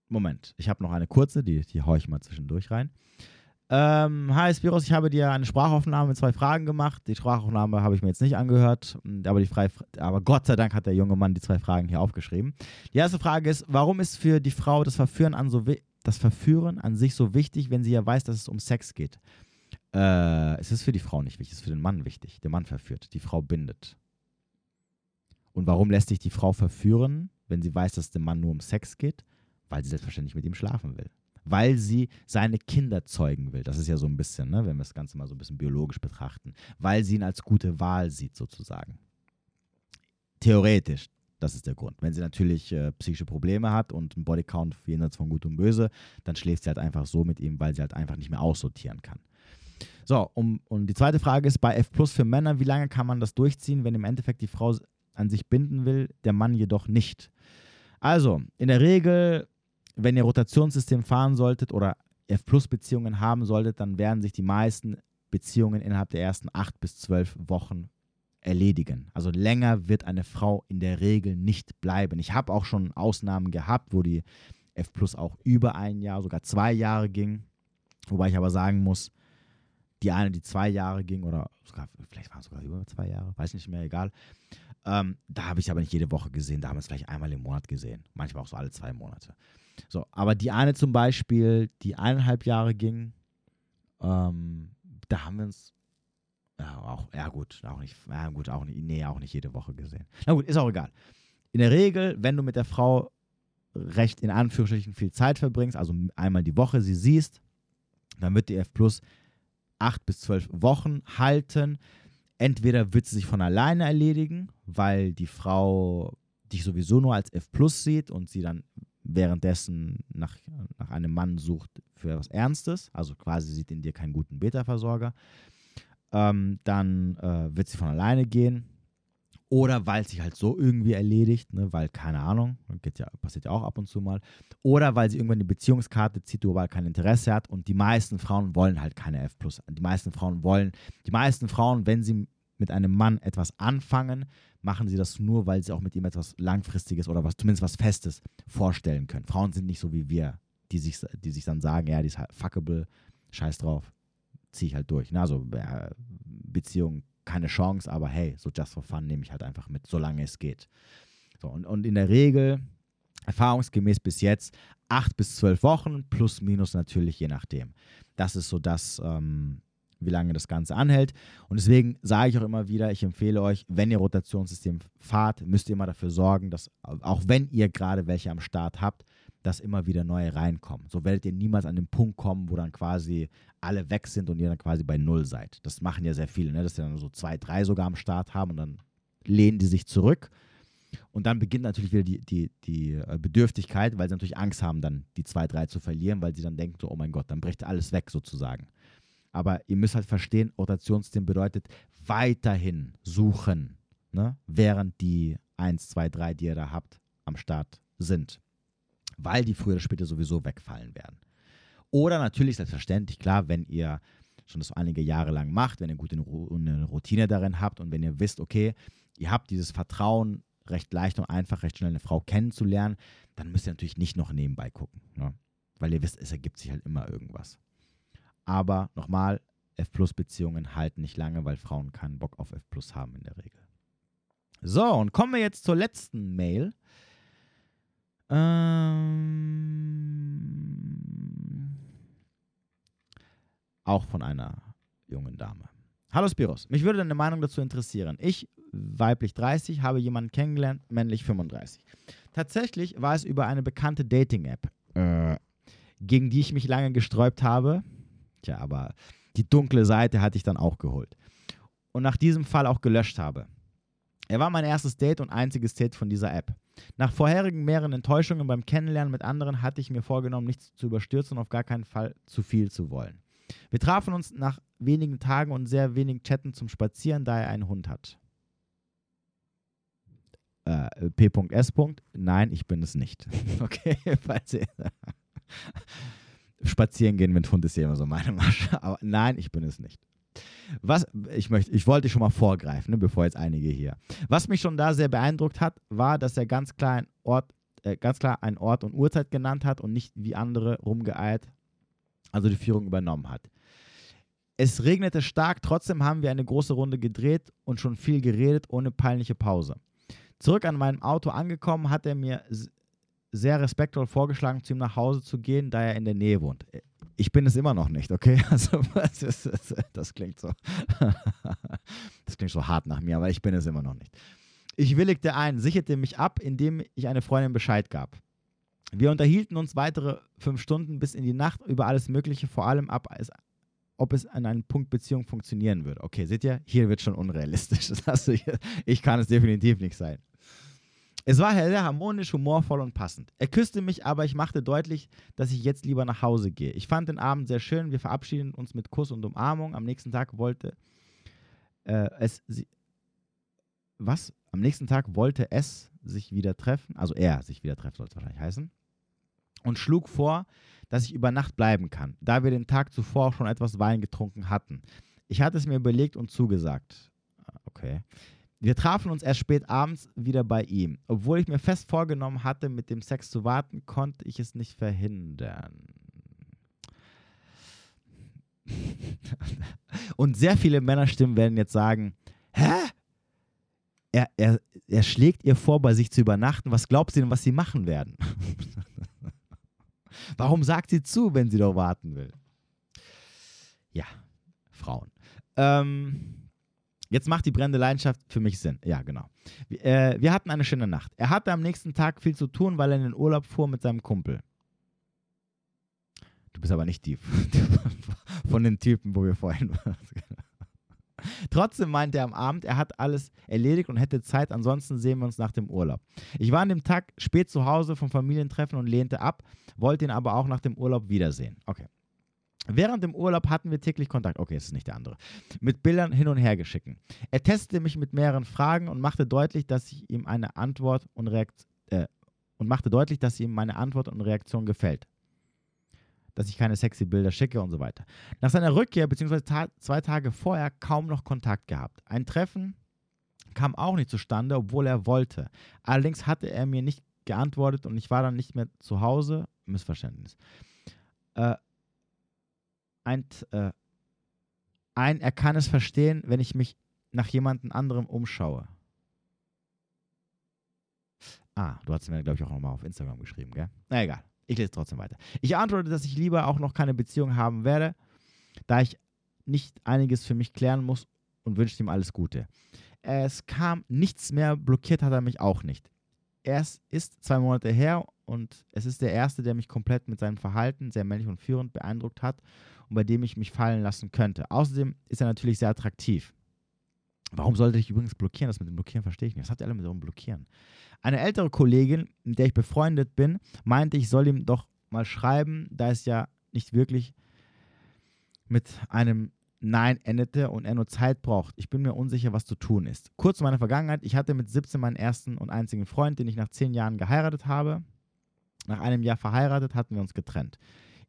Moment, ich habe noch eine kurze, die, die haue ich mal zwischendurch rein. Ähm, hi Spiros, ich habe dir eine Sprachaufnahme mit zwei Fragen gemacht. Die Sprachaufnahme habe ich mir jetzt nicht angehört, aber, die Frei aber Gott sei Dank hat der junge Mann die zwei Fragen hier aufgeschrieben. Die erste Frage ist, warum ist für die Frau das Verführen an, so das Verführen an sich so wichtig, wenn sie ja weiß, dass es um Sex geht? Äh, es ist für die Frau nicht wichtig, es ist für den Mann wichtig. Der Mann verführt, die Frau bindet. Und warum lässt sich die Frau verführen, wenn sie weiß, dass es dem Mann nur um Sex geht? Weil sie selbstverständlich mit ihm schlafen will. weil sie seine Kinder zeugen will. Das ist ja so ein bisschen, ne, wenn wir das Ganze mal so ein bisschen biologisch betrachten, weil sie ihn als gute Wahl sieht sozusagen. Theoretisch, das ist der Grund. Wenn sie natürlich äh, psychische Probleme hat und einen Bodycount jenseits von Gut und Böse, dann schläft sie halt einfach so mit ihm, weil sie halt einfach nicht mehr aussortieren kann. So, um, und die zweite Frage ist bei F Plus für Männer, wie lange kann man das durchziehen, wenn im Endeffekt die Frau an sich binden will, der Mann jedoch nicht? Also, in der Regel, wenn ihr Rotationssystem fahren solltet oder F Plus Beziehungen haben solltet, dann werden sich die meisten Beziehungen innerhalb der ersten acht bis zwölf Wochen erledigen. Also länger wird eine Frau in der Regel nicht bleiben. Ich habe auch schon Ausnahmen gehabt, wo die F Plus auch über ein Jahr, sogar zwei Jahre ging. Wobei ich aber sagen muss, die eine, die zwei Jahre ging oder sogar, vielleicht waren es sogar über zwei Jahre, weiß nicht mehr, egal. Ähm, da habe ich aber nicht jede Woche gesehen, da haben wir es vielleicht einmal im Monat gesehen. Manchmal auch so alle zwei Monate. So, aber die eine zum Beispiel, die eineinhalb Jahre ging, ähm, da haben wir uns ja, auch, ja gut, auch nicht, ja gut, auch nicht, nee, auch nicht jede Woche gesehen. Na gut, ist auch egal. In der Regel, wenn du mit der Frau recht in Anführungsstrichen viel Zeit verbringst, also einmal die Woche sie siehst, dann wird die F Plus acht bis zwölf Wochen halten. Entweder wird sie sich von alleine erledigen, weil die Frau dich sowieso nur als F Plus sieht und sie dann währenddessen nach, nach einem Mann sucht für was Ernstes, also quasi sieht in dir keinen guten Beta-Versorger ähm, dann äh, wird sie von alleine gehen. Oder weil es sich halt so irgendwie erledigt, ne, weil, keine Ahnung, ja, passiert ja auch ab und zu mal. Oder weil sie irgendwann die Beziehungskarte zieht, wo aber kein Interesse hat. Und die meisten Frauen wollen halt keine F. Die meisten Frauen wollen, die meisten Frauen, wenn sie mit einem Mann etwas anfangen, machen sie das nur, weil sie auch mit ihm etwas Langfristiges oder was, zumindest was Festes vorstellen können. Frauen sind nicht so wie wir, die sich, die sich dann sagen, ja, die ist halt fuckable, scheiß drauf ziehe ich halt durch. Ne? Also Beziehung keine Chance, aber hey, so just for fun nehme ich halt einfach mit, solange es geht. So, und, und in der Regel, erfahrungsgemäß bis jetzt, acht bis zwölf Wochen, plus minus natürlich, je nachdem. Das ist so das, ähm, wie lange das Ganze anhält. Und deswegen sage ich auch immer wieder, ich empfehle euch, wenn ihr Rotationssystem fahrt, müsst ihr immer dafür sorgen, dass, auch wenn ihr gerade welche am Start habt, dass immer wieder neue reinkommen. So werdet ihr niemals an den Punkt kommen, wo dann quasi alle weg sind und ihr dann quasi bei Null seid. Das machen ja sehr viele, ne? dass sie dann so zwei, drei sogar am Start haben und dann lehnen die sich zurück. Und dann beginnt natürlich wieder die, die, die äh, Bedürftigkeit, weil sie natürlich Angst haben, dann die zwei, drei zu verlieren, weil sie dann denken, so, oh mein Gott, dann bricht alles weg sozusagen. Aber ihr müsst halt verstehen, Rotationssystem bedeutet weiterhin suchen, ne? während die 1, 2, 3, die ihr da habt, am Start sind weil die früher oder später sowieso wegfallen werden. Oder natürlich selbstverständlich, klar, wenn ihr schon das einige Jahre lang macht, wenn ihr gut eine Routine darin habt und wenn ihr wisst, okay, ihr habt dieses Vertrauen, recht leicht und einfach, recht schnell eine Frau kennenzulernen, dann müsst ihr natürlich nicht noch nebenbei gucken. Ne? Weil ihr wisst, es ergibt sich halt immer irgendwas. Aber nochmal, F-Plus-Beziehungen halten nicht lange, weil Frauen keinen Bock auf F-Plus haben in der Regel. So, und kommen wir jetzt zur letzten Mail. Ähm, auch von einer jungen Dame. Hallo Spiros, mich würde deine Meinung dazu interessieren. Ich, weiblich 30, habe jemanden kennengelernt, männlich 35. Tatsächlich war es über eine bekannte Dating-App, äh, gegen die ich mich lange gesträubt habe. Tja, aber die dunkle Seite hatte ich dann auch geholt. Und nach diesem Fall auch gelöscht habe. Er war mein erstes Date und einziges Date von dieser App. Nach vorherigen mehreren Enttäuschungen beim Kennenlernen mit anderen hatte ich mir vorgenommen, nichts zu überstürzen und auf gar keinen Fall zu viel zu wollen. Wir trafen uns nach wenigen Tagen und sehr wenigen Chatten zum Spazieren, da er einen Hund hat. Äh, P.S. Nein, ich bin es nicht. *laughs* okay, falls ihr *laughs* Spazieren gehen mit Hund ist ja immer so meine Masche. Aber nein, ich bin es nicht. Was, ich, möchte, ich wollte schon mal vorgreifen, ne, bevor jetzt einige hier. Was mich schon da sehr beeindruckt hat, war, dass er ganz klar einen Ort, äh, ganz klar einen Ort und Uhrzeit genannt hat und nicht wie andere rumgeeilt, also die Führung übernommen hat. Es regnete stark, trotzdem haben wir eine große Runde gedreht und schon viel geredet, ohne peinliche Pause. Zurück an meinem Auto angekommen, hat er mir sehr respektvoll vorgeschlagen, zu ihm nach Hause zu gehen, da er in der Nähe wohnt. Ich bin es immer noch nicht, okay? *laughs* Also, das, ist, das, klingt so. *laughs* das klingt so hart nach mir, aber ich bin es immer noch nicht. Ich willigte ein, sicherte mich ab, indem ich eine Freundin Bescheid gab. Wir unterhielten uns weitere fünf Stunden bis in die Nacht über alles Mögliche, vor allem ab, ob es an einem Punkt Beziehung funktionieren würde. Okay, seht ihr, hier wird schon unrealistisch. *laughs* Das hast du ich kann es definitiv nicht sein. Es war sehr harmonisch, humorvoll und passend. Er küsste mich, aber ich machte deutlich, dass ich jetzt lieber nach Hause gehe. Ich fand den Abend sehr schön. Wir verabschiedeten uns mit Kuss und Umarmung. Am nächsten Tag wollte äh, es sie. Was? Am nächsten Tag wollte es sich wieder treffen, also er sich wieder treffen, soll es wahrscheinlich heißen, und schlug vor, dass ich über Nacht bleiben kann, da wir den Tag zuvor schon etwas Wein getrunken hatten. Ich hatte es mir überlegt und zugesagt. Ah, okay. Wir trafen uns erst spät abends wieder bei ihm. Obwohl ich mir fest vorgenommen hatte, mit dem Sex zu warten, konnte ich es nicht verhindern. Und sehr viele Männerstimmen werden jetzt sagen, hä? Er, er, er schlägt ihr vor, bei sich zu übernachten. Was glaubt sie denn, was sie machen werden? *laughs* Warum sagt sie zu, wenn sie doch warten will? Ja, Frauen. Ähm, Jetzt macht die brennende Leidenschaft für mich Sinn. Ja, genau. Wir, äh, wir hatten eine schöne Nacht. Er hatte am nächsten Tag viel zu tun, weil er in den Urlaub fuhr mit seinem Kumpel. Du bist aber nicht die *laughs* von den Typen, wo wir vorhin waren. *laughs* Trotzdem meinte er am Abend, er hat alles erledigt und hätte Zeit, ansonsten sehen wir uns nach dem Urlaub. Ich war an dem Tag spät zu Hause vom Familientreffen und lehnte ab, wollte ihn aber auch nach dem Urlaub wiedersehen. Okay. Während dem Urlaub hatten wir täglich Kontakt. Okay, es ist nicht der andere. Mit Bildern hin und her geschicken. Er testete mich mit mehreren Fragen und machte deutlich, dass ich ihm eine Antwort und, Reakt äh, und machte deutlich, dass ihm meine Antwort und Reaktion gefällt. Dass ich keine sexy Bilder schicke und so weiter. Nach seiner Rückkehr, beziehungsweise ta zwei Tage vorher, kaum noch Kontakt gehabt. Ein Treffen kam auch nicht zustande, obwohl er wollte. Allerdings hatte er mir nicht geantwortet und ich war dann nicht mehr zu Hause. Missverständnis. Äh, ein, äh, ein, er kann es verstehen, wenn ich mich nach jemandem anderem umschaue. Ah, du hast mir, glaube ich, auch nochmal auf Instagram geschrieben, gell? Na egal, ich lese trotzdem weiter. Ich antworte, dass ich lieber auch noch keine Beziehung haben werde, da ich nicht einiges für mich klären muss und wünsche ihm alles Gute. Es kam nichts mehr, blockiert hat er mich auch nicht. Es ist zwei Monate her und es ist der erste, der mich komplett mit seinem Verhalten, sehr männlich und führend, beeindruckt hat und bei dem ich mich fallen lassen könnte. Außerdem ist er natürlich sehr attraktiv. Warum sollte ich übrigens blockieren? Das mit dem Blockieren verstehe ich nicht. Was habt ihr alle mit dem Blockieren? Eine ältere Kollegin, mit der ich befreundet bin, meinte, ich soll ihm doch mal schreiben, da es ja nicht wirklich mit einem Nein endete und er nur Zeit braucht. Ich bin mir unsicher, was zu tun ist. Kurz zu meiner Vergangenheit. Ich hatte mit 17 meinen ersten und einzigen Freund, den ich nach 10 Jahren geheiratet habe. Nach einem Jahr verheiratet hatten wir uns getrennt.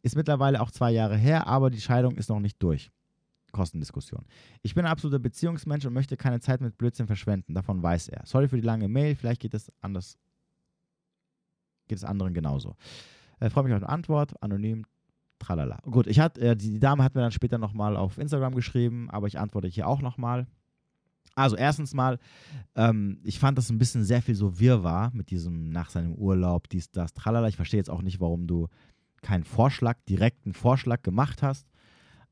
Ist mittlerweile auch zwei Jahre her, aber die Scheidung ist noch nicht durch. Kostendiskussion. Ich bin ein absoluter Beziehungsmensch und möchte keine Zeit mit Blödsinn verschwenden. Davon weiß er. Sorry für die lange Mail, vielleicht geht es anders. Geht es anderen genauso. Äh, Freue mich auf eine Antwort. Anonym. Tralala. Gut, ich hat, äh, die, Dame hat mir dann später nochmal auf Instagram geschrieben, aber ich antworte hier auch nochmal. Also erstens mal, ähm, ich fand das ein bisschen sehr viel so wirrwarr mit diesem nach seinem Urlaub, dies, das, tralala. Ich verstehe jetzt auch nicht, warum du keinen Vorschlag, direkten Vorschlag gemacht hast.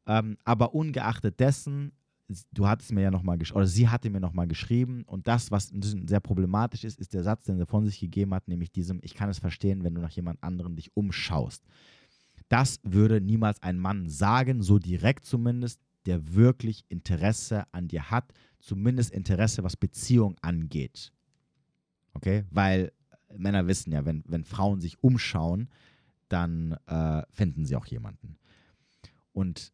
Ähm, aber ungeachtet dessen, du hattest mir ja nochmal geschrieben, oder sie hatte mir nochmal geschrieben und das, was sehr problematisch ist, ist der Satz, den sie von sich gegeben hat, nämlich diesem, ich kann es verstehen, wenn du nach jemand anderem dich umschaust. Das würde niemals ein Mann sagen, so direkt zumindest, der wirklich Interesse an dir hat, zumindest Interesse, was Beziehung angeht. Okay? Weil Männer wissen ja, wenn, wenn Frauen sich umschauen, dann äh, finden sie auch jemanden. Und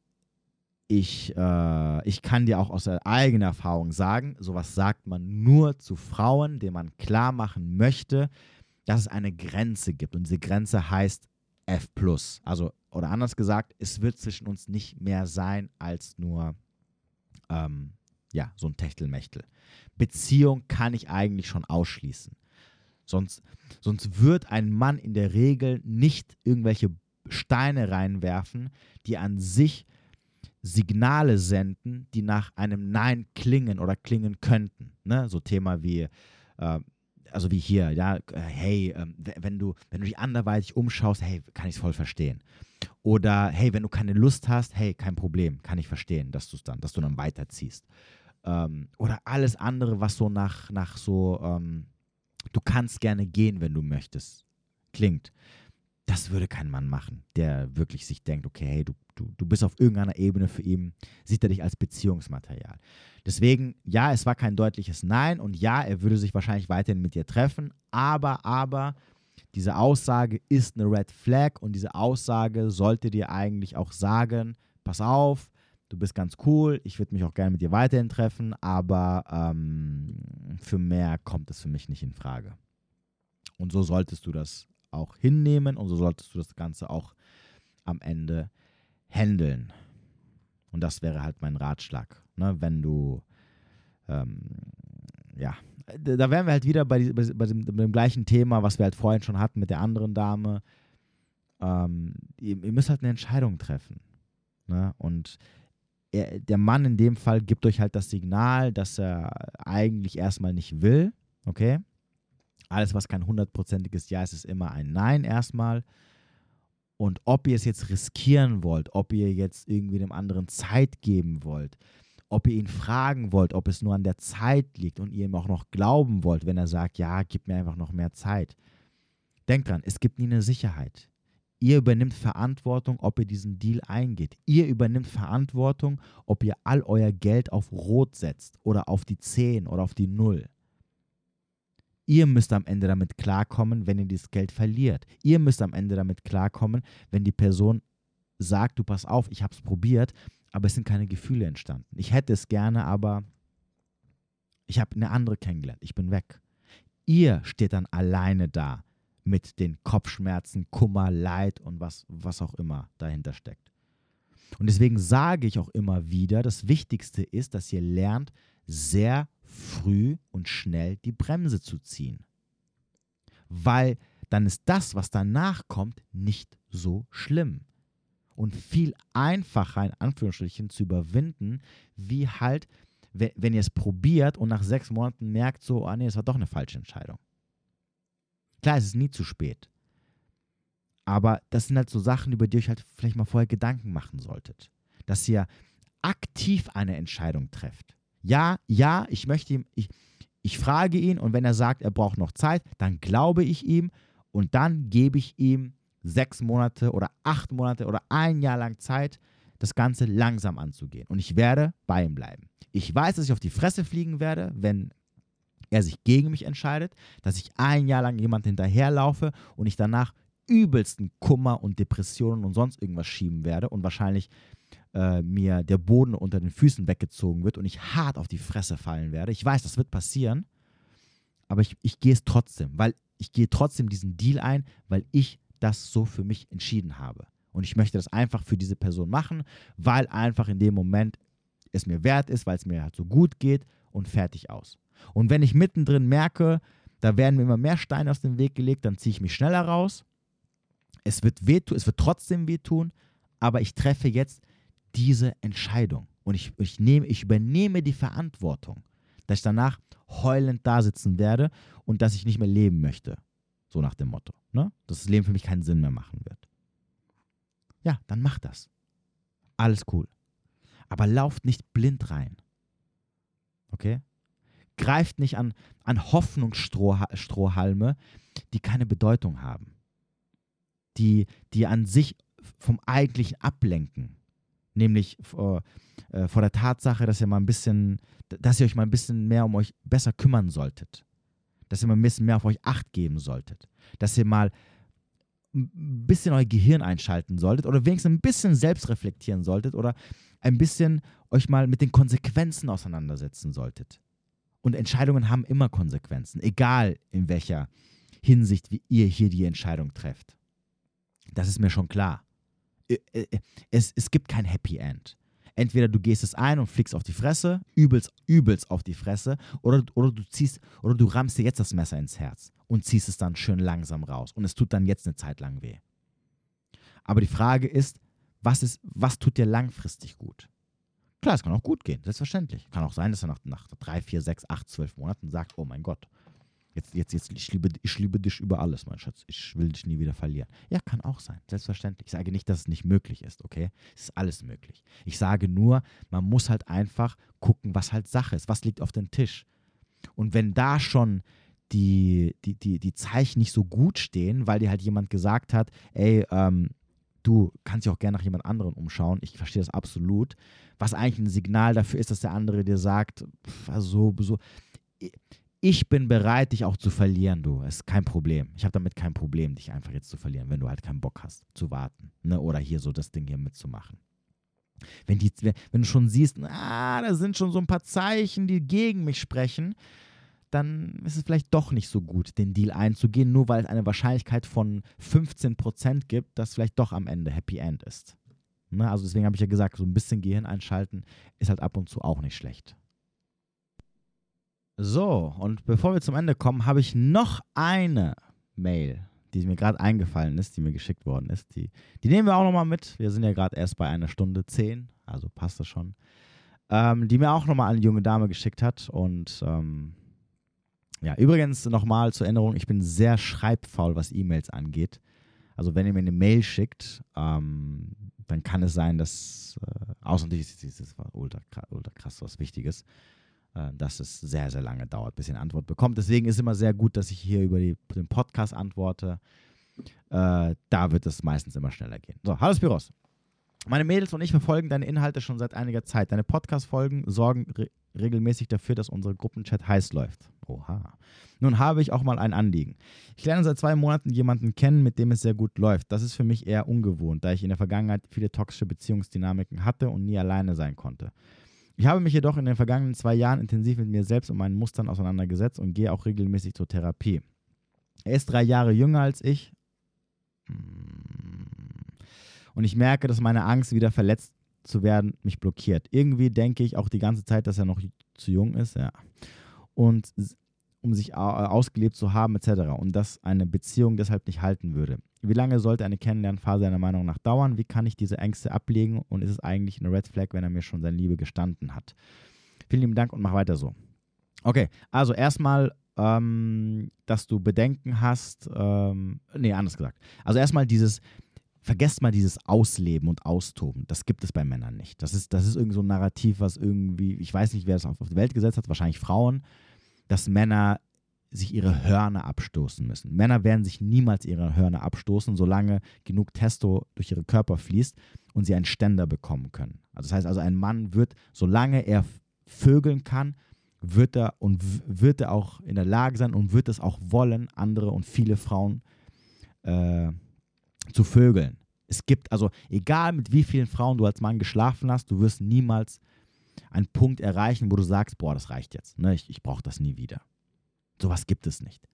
ich, äh, ich kann dir auch aus eigener Erfahrung sagen, sowas sagt man nur zu Frauen, denen man klar machen möchte, dass es eine Grenze gibt. Und diese Grenze heißt F. Also, oder anders gesagt, es wird zwischen uns nicht mehr sein als nur ähm, ja, so ein Techtelmechtel. Beziehung kann ich eigentlich schon ausschließen. Sonst, sonst wird ein Mann in der Regel nicht irgendwelche Steine reinwerfen, die an sich Signale senden, die nach einem Nein klingen oder klingen könnten. Ne? So Thema wie, äh, also wie hier, ja, äh, hey, äh, wenn du, wenn du dich anderweitig umschaust, hey, kann ich es voll verstehen. Oder hey, wenn du keine Lust hast, hey, kein Problem, kann ich verstehen, dass du es dann, dass du dann weiterziehst. Ähm, oder alles andere, was so nach, nach so ähm, du kannst gerne gehen, wenn du möchtest, klingt. das würde kein Mann machen, der wirklich sich denkt, okay, hey, du, du, du bist auf irgendeiner Ebene für ihn, sieht er dich als Beziehungsmaterial. Deswegen, ja, es war kein deutliches Nein und ja, er würde sich wahrscheinlich weiterhin mit dir treffen, aber, aber, diese Aussage ist eine Red Flag und diese Aussage sollte dir eigentlich auch sagen, pass auf, du bist ganz cool, ich würde mich auch gerne mit dir weiterhin treffen, aber ähm, für mehr kommt es für mich nicht in Frage. Und so solltest du das auch hinnehmen und so solltest du das Ganze auch am Ende handeln. Und das wäre halt mein Ratschlag, ne? wenn du, ähm, ja, da wären wir halt wieder bei, bei, bei, dem, bei, dem, gleichen Thema, was wir halt vorhin schon hatten mit der anderen Dame. Ähm, ihr, ihr, müsst halt eine Entscheidung treffen. Ne? Und er, der Mann in dem Fall gibt euch halt das Signal, dass er eigentlich erstmal nicht will. Okay? Alles, was kein hundertprozentiges Ja ist, ist immer ein Nein erstmal. Und ob ihr es jetzt riskieren wollt, ob ihr jetzt irgendwie dem anderen Zeit geben wollt, ob ihr ihn fragen wollt, ob es nur an der Zeit liegt und ihr ihm auch noch glauben wollt, wenn er sagt, ja, gib mir einfach noch mehr Zeit. Denkt dran, es gibt nie eine Sicherheit. Ihr übernimmt Verantwortung, ob ihr diesen Deal eingeht. Ihr übernimmt Verantwortung, ob ihr all euer Geld auf Rot setzt oder auf die 10 oder auf die 0. Ihr müsst am Ende damit klarkommen, wenn ihr dieses Geld verliert. Ihr müsst am Ende damit klarkommen, wenn die Person sagt, du pass auf, ich habe es probiert, aber es sind keine Gefühle entstanden. Ich hätte es gerne, aber ich habe eine andere kennengelernt. Ich bin weg. Ihr steht dann alleine da mit den Kopfschmerzen, Kummer, Leid und was, was auch immer dahinter steckt. Und deswegen sage ich auch immer wieder, das Wichtigste ist, dass ihr lernt, sehr früh und schnell die Bremse zu ziehen. Weil dann ist das, was danach kommt, nicht so schlimm. Und viel einfacher, in Anführungsstrichen, zu überwinden, wie halt, wenn ihr es probiert und nach sechs Monaten merkt, so, ah nee, es war doch eine falsche Entscheidung. Klar, es ist nie zu spät. Aber das sind halt so Sachen, über die ihr euch halt vielleicht mal vorher Gedanken machen solltet. Dass ihr aktiv eine Entscheidung trefft. Ja, ja, ich möchte ihm, ich, ich frage ihn und wenn er sagt, er braucht noch Zeit, dann glaube ich ihm und dann gebe ich ihm sechs Monate oder acht Monate oder ein Jahr lang Zeit, das Ganze langsam anzugehen. Und ich werde bei ihm bleiben. Ich weiß, dass ich auf die Fresse fliegen werde, wenn er sich gegen mich entscheidet, dass ich ein Jahr lang jemand hinterherlaufe und ich danach übelsten Kummer und Depressionen und sonst irgendwas schieben werde und wahrscheinlich äh, mir der Boden unter den Füßen weggezogen wird und ich hart auf die Fresse fallen werde. Ich weiß, das wird passieren, aber ich, ich gehe es trotzdem, weil ich gehe trotzdem diesen Deal ein, weil ich das so für mich entschieden habe. Und ich möchte das einfach für diese Person machen, weil einfach in dem Moment es mir wert ist, weil es mir halt so gut geht und fertig aus. Und wenn ich mittendrin merke, da werden mir immer mehr Steine aus dem Weg gelegt, dann ziehe ich mich schneller raus. Es wird wehtun, es wird trotzdem wehtun, aber ich treffe jetzt diese Entscheidung. Und ich, ich, nehme, ich übernehme die Verantwortung, dass ich danach heulend da sitzen werde und dass ich nicht mehr leben möchte. So nach dem Motto. Ne? Dass das Leben für mich keinen Sinn mehr machen wird. Ja, dann mach das. Alles cool. Aber lauft nicht blind rein. Okay? Greift nicht an, an Hoffnungsstrohhalme, die keine Bedeutung haben. Die, die an sich vom Eigentlichen ablenken nämlich vor, äh, vor der Tatsache, dass ihr mal ein bisschen, dass ihr euch mal ein bisschen mehr um euch besser kümmern solltet. Dass ihr mal ein bisschen mehr auf euch Acht geben solltet. Dass ihr mal ein bisschen euer Gehirn einschalten solltet oder wenigstens ein bisschen selbst reflektieren solltet oder ein bisschen euch mal mit den Konsequenzen auseinandersetzen solltet. Und Entscheidungen haben immer Konsequenzen, egal in welcher Hinsicht wie ihr hier die Entscheidung trefft. Das ist mir schon klar. Äh, äh, es, es gibt kein Happy End. Entweder du gehst es ein und fliegst auf die Fresse, übelst, übelst auf die Fresse, oder, oder du ziehst, oder du rammst dir jetzt das Messer ins Herz und ziehst es dann schön langsam raus. Und es tut dann jetzt eine Zeit lang weh. Aber die Frage ist, was, ist, was tut dir langfristig gut? Klar, es kann auch gut gehen, selbstverständlich. Kann auch sein, dass er nach, nach drei, vier, sechs, acht, zwölf Monaten sagt, oh mein Gott, Jetzt, jetzt, jetzt, ich liebe, ich liebe dich über alles, mein Schatz. Ich will dich nie wieder verlieren. Ja, kann auch sein, selbstverständlich. Ich sage nicht, dass es nicht möglich ist, okay? Es ist alles möglich. Ich sage nur, man muss halt einfach gucken, was halt Sache ist. Was liegt auf dem Tisch? Und wenn da schon die, die, die, die Zeichen nicht so gut stehen, weil dir halt jemand gesagt hat, ey, ähm, du kannst dich auch gerne nach jemand anderem umschauen. Ich verstehe das absolut. Was eigentlich ein Signal dafür ist, dass der andere dir sagt, also so, ich bin bereit, dich auch zu verlieren, du. Ist kein Problem. Ich habe damit kein Problem, dich einfach jetzt zu verlieren, wenn du halt keinen Bock hast zu warten. Ne? Oder hier so das Ding hier mitzumachen. Wenn, die, wenn du schon siehst, ah, da sind schon so ein paar Zeichen, die gegen mich sprechen, dann ist es vielleicht doch nicht so gut, den Deal einzugehen, nur weil es eine Wahrscheinlichkeit von 15% gibt, dass vielleicht doch am Ende Happy End ist. Ne? Also deswegen habe ich ja gesagt, so ein bisschen Gehirn einschalten ist halt ab und zu auch nicht schlecht. So, und bevor wir zum Ende kommen, habe ich noch eine Mail, die mir gerade eingefallen ist, die mir geschickt worden ist. Die, die nehmen wir auch nochmal mit. Wir sind ja gerade erst bei einer Stunde zehn, also passt das schon. Ähm, die mir auch nochmal eine junge Dame geschickt hat. Und ähm, ja, übrigens nochmal zur Erinnerung, ich bin sehr schreibfaul, was E-Mails angeht. Also wenn ihr mir eine Mail schickt, ähm, dann kann es sein, dass, äh, außer das war ultra, ultra krass was Wichtiges, dass es sehr, sehr lange dauert, bis ihr eine Antwort bekommt. Deswegen ist es immer sehr gut, dass ich hier über die, den Podcast antworte. Äh, da wird es meistens immer schneller gehen. So, hallo Spiros. Meine Mädels und ich verfolgen deine Inhalte schon seit einiger Zeit. Deine Podcast-Folgen sorgen re regelmäßig dafür, dass unser Gruppenchat heiß läuft. Oha. Nun habe ich auch mal ein Anliegen. Ich lerne seit zwei Monaten jemanden kennen, mit dem es sehr gut läuft. Das ist für mich eher ungewohnt, da ich in der Vergangenheit viele toxische Beziehungsdynamiken hatte und nie alleine sein konnte. Ich habe mich jedoch in den vergangenen zwei Jahren intensiv mit mir selbst und meinen Mustern auseinandergesetzt und gehe auch regelmäßig zur Therapie. Er ist drei Jahre jünger als ich. Und ich merke, dass meine Angst, wieder verletzt zu werden, mich blockiert. Irgendwie denke ich auch die ganze Zeit, dass er noch zu jung ist, ja. Und um sich ausgelebt zu haben, etc. Und dass eine Beziehung deshalb nicht halten würde. Wie lange sollte eine Kennenlernphase deiner Meinung nach dauern? Wie kann ich diese Ängste ablegen? Und ist es eigentlich eine Red Flag, wenn er mir schon seine Liebe gestanden hat? Vielen lieben Dank und mach weiter so. Okay, also erstmal, ähm, dass du Bedenken hast, ähm, nee, anders gesagt. Also erstmal dieses, vergesst mal dieses Ausleben und Austoben. Das gibt es bei Männern nicht. Das ist, das ist irgend so ein Narrativ, was irgendwie, ich weiß nicht, wer das auf die Welt gesetzt hat, wahrscheinlich Frauen, dass Männer sich ihre Hörner abstoßen müssen. Männer werden sich niemals ihre Hörner abstoßen, solange genug Testo durch ihre Körper fließt und sie einen Ständer bekommen können. Also das heißt also, ein Mann wird, solange er vögeln kann, wird er und wird er auch in der Lage sein und wird es auch wollen, andere und viele Frauen äh, zu vögeln. Es gibt also, egal mit wie vielen Frauen du als Mann geschlafen hast, du wirst niemals einen Punkt erreichen, wo du sagst, boah, das reicht jetzt. Ne? Ich, ich brauche das nie wieder. Sowas gibt es nicht.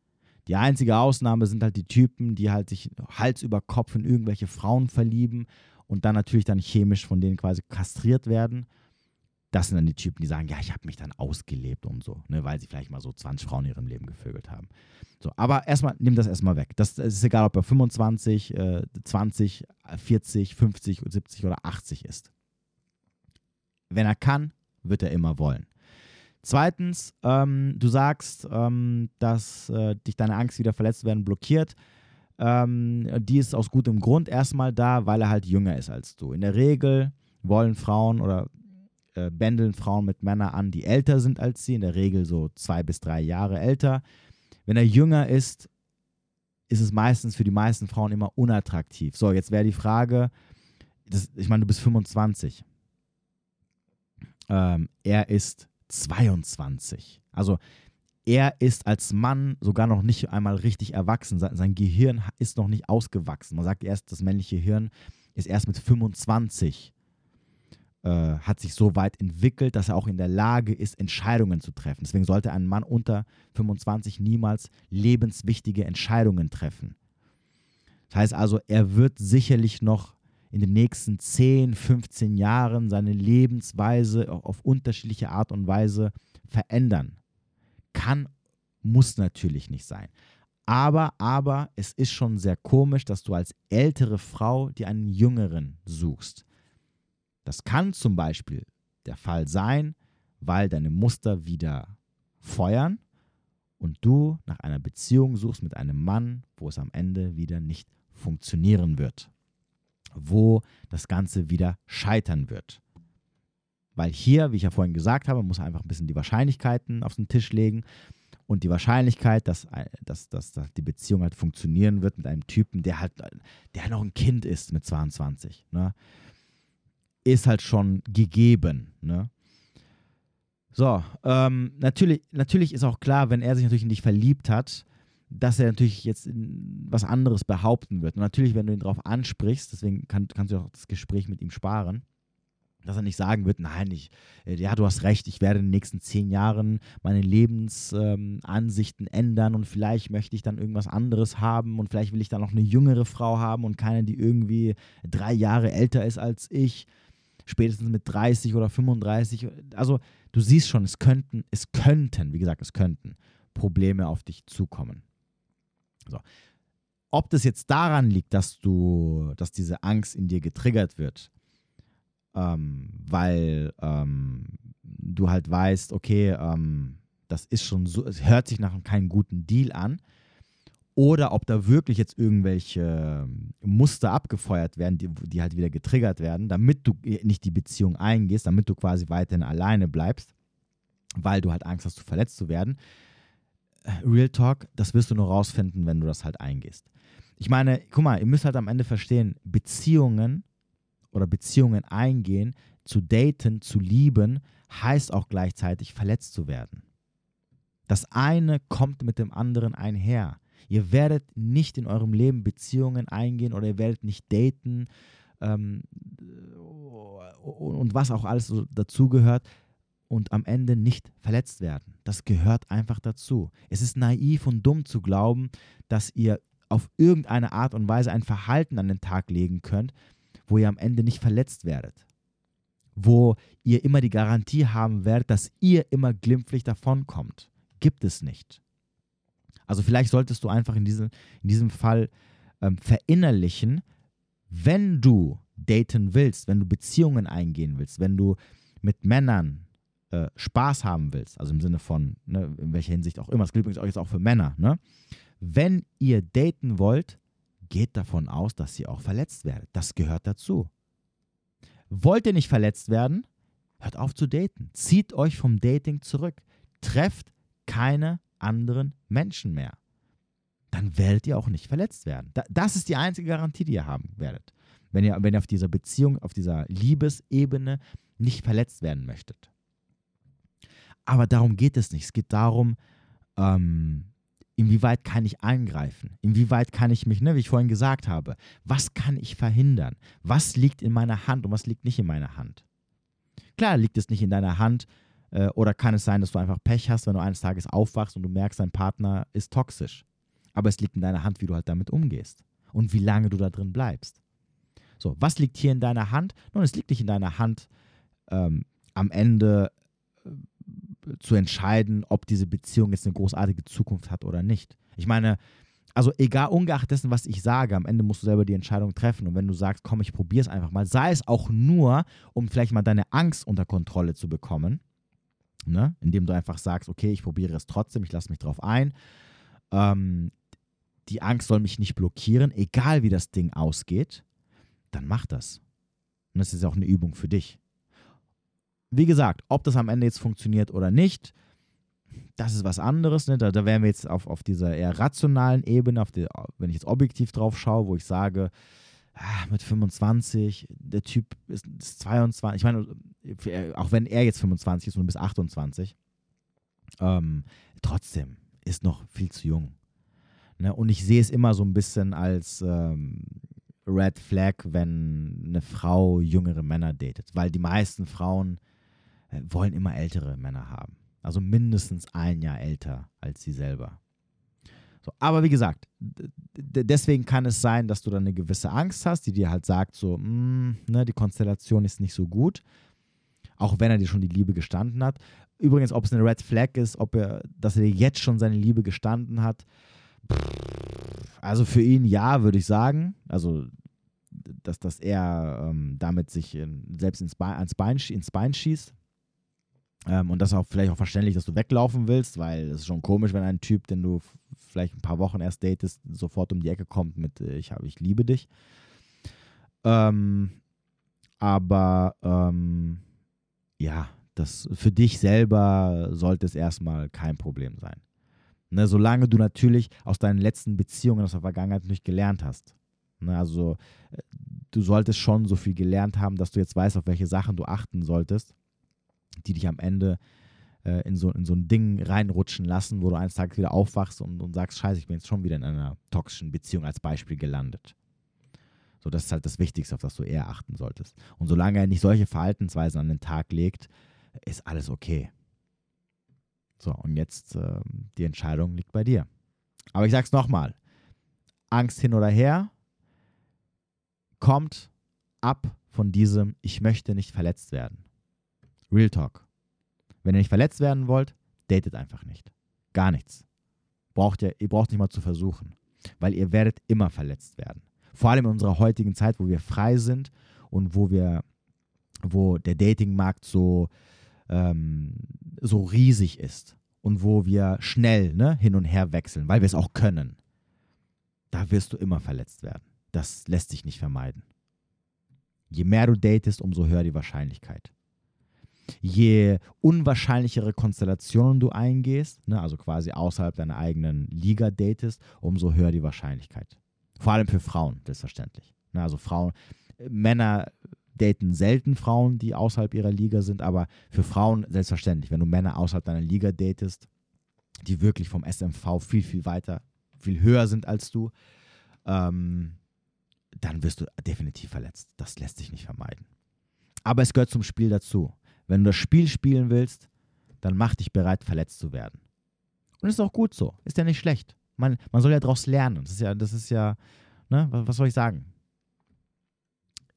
Die einzige Ausnahme sind halt die Typen, die halt sich Hals über Kopf in irgendwelche Frauen verlieben und dann natürlich dann chemisch von denen quasi kastriert werden. Das sind dann die Typen, die sagen, ja, ich habe mich dann ausgelebt und so, ne, weil sie vielleicht mal so 20 Frauen in ihrem Leben gevögelt haben. So, aber erstmal, nimm das erstmal weg. Das, das, ist egal, ob er 25, äh, 20, 40, 50, 70 oder 80 ist. Wenn er kann, wird er immer wollen. Zweitens, ähm, du sagst, ähm, dass äh, dich deine Angst, wieder verletzt werden, blockiert. Ähm, die ist aus gutem Grund erstmal da, weil er halt jünger ist als du. In der Regel wollen Frauen oder äh, bändeln Frauen mit Männern an, die älter sind als sie, in der Regel so zwei bis drei Jahre älter. Wenn er jünger ist, ist es meistens für die meisten Frauen immer unattraktiv. So, jetzt wäre die Frage, das, ich meine, du bist 25. Ähm, er ist 22. Also er ist als Mann sogar noch nicht einmal richtig erwachsen. Sein Gehirn ist noch nicht ausgewachsen. Man sagt erst, das männliche Hirn ist erst mit 25 äh, hat sich so weit entwickelt, dass er auch in der Lage ist, Entscheidungen zu treffen. Deswegen sollte ein Mann unter 25 niemals lebenswichtige Entscheidungen treffen. Das heißt also, er wird sicherlich noch in den nächsten 10, 15 Jahren seine Lebensweise auf unterschiedliche Art und Weise verändern. Kann, muss natürlich nicht sein. Aber, aber es ist schon sehr komisch, dass du als ältere Frau dir einen jüngeren suchst. Das kann zum Beispiel der Fall sein, weil deine Muster wieder feuern und du nach einer Beziehung suchst mit einem Mann, wo es am Ende wieder nicht funktionieren wird wo das Ganze wieder scheitern wird. Weil hier, wie ich ja vorhin gesagt habe, muss einfach ein bisschen die Wahrscheinlichkeiten auf den Tisch legen. Und die Wahrscheinlichkeit, dass, dass, dass, dass die Beziehung halt funktionieren wird mit einem Typen, der halt, der noch ein Kind ist mit 22, ne, ist halt schon gegeben. Ne? So, ähm, natürlich, natürlich ist auch klar, wenn er sich natürlich in dich verliebt hat, dass er natürlich jetzt was anderes behaupten wird. Und natürlich, wenn du ihn darauf ansprichst, deswegen kann, kannst du auch das Gespräch mit ihm sparen, dass er nicht sagen wird, nein, ich, äh, ja, du hast recht, ich werde in den nächsten zehn Jahren meine Lebensansichten ähm, ändern und vielleicht möchte ich dann irgendwas anderes haben und vielleicht will ich dann noch eine jüngere Frau haben und keine, die irgendwie drei Jahre älter ist als ich, spätestens mit 30 oder 35. Also du siehst schon, es könnten, es könnten, wie gesagt, es könnten Probleme auf dich zukommen. So. Ob das jetzt daran liegt, dass du, dass diese Angst in dir getriggert wird, ähm, weil ähm, du halt weißt, okay, ähm, das ist schon so, es hört sich nach keinem guten Deal an, oder ob da wirklich jetzt irgendwelche Muster abgefeuert werden, die, die halt wieder getriggert werden, damit du nicht die Beziehung eingehst, damit du quasi weiterhin alleine bleibst, weil du halt Angst hast, verletzt zu werden. Real Talk, das wirst du nur rausfinden, wenn du das halt eingehst. Ich meine, guck mal, ihr müsst halt am Ende verstehen, Beziehungen oder Beziehungen eingehen, zu daten, zu lieben, heißt auch gleichzeitig verletzt zu werden. Das eine kommt mit dem anderen einher. Ihr werdet nicht in eurem Leben Beziehungen eingehen oder ihr werdet nicht daten ähm, und was auch alles so dazugehört und am Ende nicht verletzt werden. Das gehört einfach dazu. Es ist naiv und dumm zu glauben, dass ihr auf irgendeine Art und Weise ein Verhalten an den Tag legen könnt, wo ihr am Ende nicht verletzt werdet. Wo ihr immer die Garantie haben werdet, dass ihr immer glimpflich davonkommt. Gibt es nicht. Also vielleicht solltest du einfach in diesem, in diesem Fall ähm, verinnerlichen, wenn du daten willst, wenn du Beziehungen eingehen willst, wenn du mit Männern äh, Spaß haben willst, also im Sinne von, ne, in welcher Hinsicht auch immer, das gilt übrigens auch jetzt auch für Männer, ne? wenn ihr daten wollt, geht davon aus, dass ihr auch verletzt werdet. Das gehört dazu. Wollt ihr nicht verletzt werden? Hört auf zu daten. Zieht euch vom Dating zurück. Trefft keine anderen Menschen mehr. Dann werdet ihr auch nicht verletzt werden. Das ist die einzige Garantie, die ihr haben werdet. Wenn ihr, wenn ihr auf dieser Beziehung, auf dieser Liebesebene nicht verletzt werden möchtet. Aber darum geht es nicht. Es geht darum, ähm, Inwieweit kann ich eingreifen? Inwieweit kann ich mich, ne, wie ich vorhin gesagt habe, was kann ich verhindern? Was liegt in meiner Hand und was liegt nicht in meiner Hand? Klar liegt es nicht in deiner Hand äh, oder kann es sein, dass du einfach Pech hast, wenn du eines Tages aufwachst und du merkst, dein Partner ist toxisch. Aber es liegt in deiner Hand, wie du halt damit umgehst und wie lange du da drin bleibst. So, was liegt hier in deiner Hand? Nun, es liegt nicht in deiner Hand, ähm, am Ende äh, zu entscheiden, ob diese Beziehung jetzt eine großartige Zukunft hat oder nicht. Ich meine, also egal, ungeachtet dessen, was ich sage, am Ende musst du selber die Entscheidung treffen. Und wenn du sagst, komm, ich probiere es einfach mal, sei es auch nur, um vielleicht mal deine Angst unter Kontrolle zu bekommen, ne? indem du einfach sagst, okay, ich probiere es trotzdem, ich lasse mich drauf ein. Ähm, die Angst soll mich nicht blockieren, egal wie das Ding ausgeht, dann mach das. Und das ist auch eine Übung für dich. Wie gesagt, ob das am Ende jetzt funktioniert oder nicht, das ist was anderes. Ne? Da, da wären wir jetzt auf, auf dieser eher rationalen Ebene, auf die, wenn ich jetzt objektiv drauf schaue, wo ich sage, ah, mit 25, der Typ ist, ist 22, ich meine, auch wenn er jetzt 25 ist und bis 28, ähm, trotzdem ist noch viel zu jung. Ne? Und ich sehe es immer so ein bisschen als ähm, Red Flag, wenn eine Frau jüngere Männer datet, weil die meisten Frauen wollen immer ältere Männer haben. Also mindestens ein Jahr älter als sie selber. So, aber wie gesagt, deswegen kann es sein, dass du dann eine gewisse Angst hast, die dir halt sagt, so, mh, mm, ne, die Konstellation ist nicht so gut, auch wenn er dir schon die Liebe gestanden hat. Übrigens, ob es eine Red Flag ist, ob er, dass er dir jetzt schon seine Liebe gestanden hat, also für ihn ja, würde ich sagen. Also, dass, dass er ähm, damit sich in, selbst ins Bein, ans Bein, ins Bein schießt. Ähm, und das ist auch vielleicht auch verständlich, dass du weglaufen willst, weil es ist schon komisch, wenn ein Typ, den du vielleicht ein paar Wochen erst datest, sofort um die Ecke kommt mit äh, ich, ich liebe dich. Ähm, aber ähm, ja, das für dich selber sollte es erstmal kein Problem sein. Ne, solange du natürlich aus deinen letzten Beziehungen aus der Vergangenheit nicht gelernt hast. Ne, also äh, du solltest schon so viel gelernt haben, dass du jetzt weißt, auf welche Sachen du achten solltest, die dich am Ende äh, in, so, in so ein Ding reinrutschen lassen, wo du eines Tages wieder aufwachst und, und sagst, scheiße, ich bin jetzt schon wieder in einer toxischen Beziehung als Beispiel gelandet. So, das ist halt das Wichtigste, auf das du eher achten solltest. Und solange er nicht solche Verhaltensweisen an den Tag legt, ist alles okay. So, und jetzt äh, die Entscheidung liegt bei dir. Aber ich sag's nochmal: Angst hin oder her kommt ab von diesem Ich möchte nicht verletzt werden. Real Talk. Wenn ihr nicht verletzt werden wollt, datet einfach nicht. Gar nichts. Braucht ihr, ihr braucht nicht mal zu versuchen, weil ihr werdet immer verletzt werden. Vor allem in unserer heutigen Zeit, wo wir frei sind und wo wir, wo der Datingmarkt so, ähm, so riesig ist und wo wir schnell ne, hin und her wechseln, weil wir es auch können. Da wirst du immer verletzt werden. Das lässt sich nicht vermeiden. Je mehr du datest, umso höher die Wahrscheinlichkeit je unwahrscheinlichere Konstellationen du eingehst, ne, also quasi außerhalb deiner eigenen Liga datest, umso höher die Wahrscheinlichkeit. Vor allem für Frauen, selbstverständlich. Ne, also Frauen, Männer daten selten Frauen, die außerhalb ihrer Liga sind, aber für Frauen selbstverständlich. Wenn du Männer außerhalb deiner Liga datest, die wirklich vom SMV viel, viel weiter, viel höher sind als du, ähm, dann wirst du definitiv verletzt. Das lässt sich nicht vermeiden. Aber es gehört zum Spiel dazu. Wenn du das Spiel spielen willst, dann mach dich bereit, verletzt zu werden. Und das ist auch gut so. Ist ja nicht schlecht. Man, man soll ja daraus lernen. Das ist ja, das ist ja, ne, was soll ich sagen?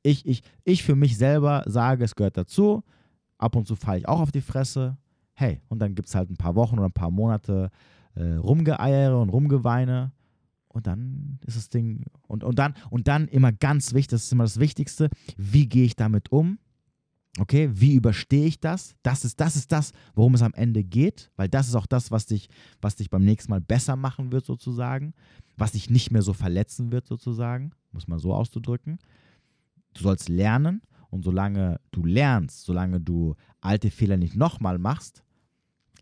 Ich, ich, ich für mich selber sage, es gehört dazu. Ab und zu falle ich auch auf die Fresse. Hey, und dann gibt es halt ein paar Wochen oder ein paar Monate äh, Rumgeeiere und Rumgeweine. Und dann ist das Ding. Und, und, dann, und dann immer ganz wichtig, das ist immer das Wichtigste, wie gehe ich damit um? Okay, wie überstehe ich das? Das ist, das ist das, worum es am Ende geht, weil das ist auch das, was dich, was dich beim nächsten Mal besser machen wird, sozusagen, was dich nicht mehr so verletzen wird, sozusagen, muss man so auszudrücken. Du sollst lernen und solange du lernst, solange du alte Fehler nicht nochmal machst,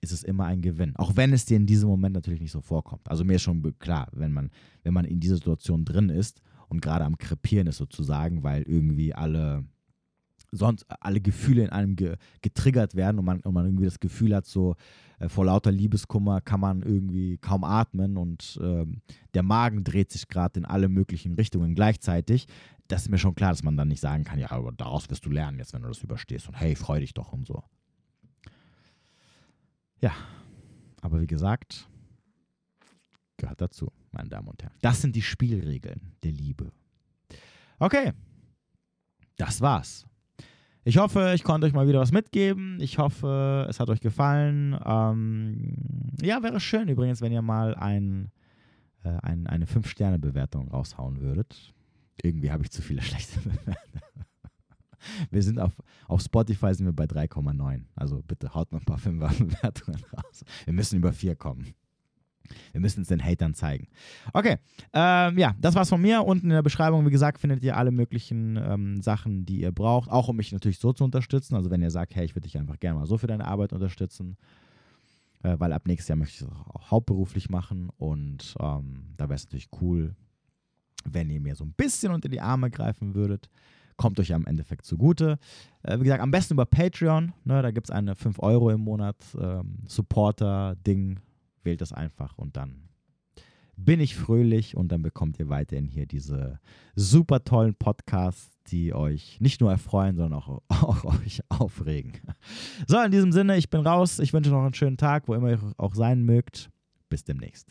ist es immer ein Gewinn. Auch wenn es dir in diesem Moment natürlich nicht so vorkommt. Also mir ist schon klar, wenn man, wenn man in dieser Situation drin ist und gerade am Krepieren ist sozusagen, weil irgendwie alle sonst alle Gefühle in einem ge getriggert werden und man, und man irgendwie das Gefühl hat, so äh, vor lauter Liebeskummer kann man irgendwie kaum atmen und ähm, der Magen dreht sich gerade in alle möglichen Richtungen gleichzeitig. Das ist mir schon klar, dass man dann nicht sagen kann, ja, aber daraus wirst du lernen jetzt, wenn du das überstehst und hey, freu dich doch und so. Ja, aber wie gesagt, gehört dazu, meine Damen und Herren. Das sind die Spielregeln der Liebe. Okay, das war's. Ich hoffe, ich konnte euch mal wieder was mitgeben. Ich hoffe, es hat euch gefallen. Ähm, ja, wäre schön übrigens, wenn ihr mal ein, äh, ein eine 5-Sterne-Bewertung raushauen würdet. Irgendwie habe ich zu viele *laughs* schlechte Bewertungen. Wir sind auf, auf Spotify sind wir bei 3,9. Also bitte haut mal ein paar 5er-Bewertungen raus. Wir müssen über 4 kommen. Wir müssen es den Hatern zeigen. Okay, ähm, ja, das war's von mir. Unten in der Beschreibung, wie gesagt, findet ihr alle möglichen ähm, Sachen, die ihr braucht, auch um mich natürlich so zu unterstützen. Also wenn ihr sagt, hey, ich würde dich einfach gerne mal so für deine Arbeit unterstützen, äh, weil ab nächstes Jahr möchte ich es auch hauptberuflich machen und ähm, da wäre es natürlich cool, wenn ihr mir so ein bisschen unter die Arme greifen würdet. Kommt euch am Endeffekt zugute. Äh, wie gesagt, am besten über Patreon. Ne, da gibt es eine 5 Euro im Monat ähm, Supporter-Ding wählt das einfach und dann bin ich fröhlich und dann bekommt ihr weiterhin hier diese super tollen Podcasts, die euch nicht nur erfreuen, sondern auch, *laughs* auch euch aufregen. So, in diesem Sinne, ich bin raus. Ich wünsche noch einen schönen Tag, wo immer ihr auch sein mögt. Bis demnächst.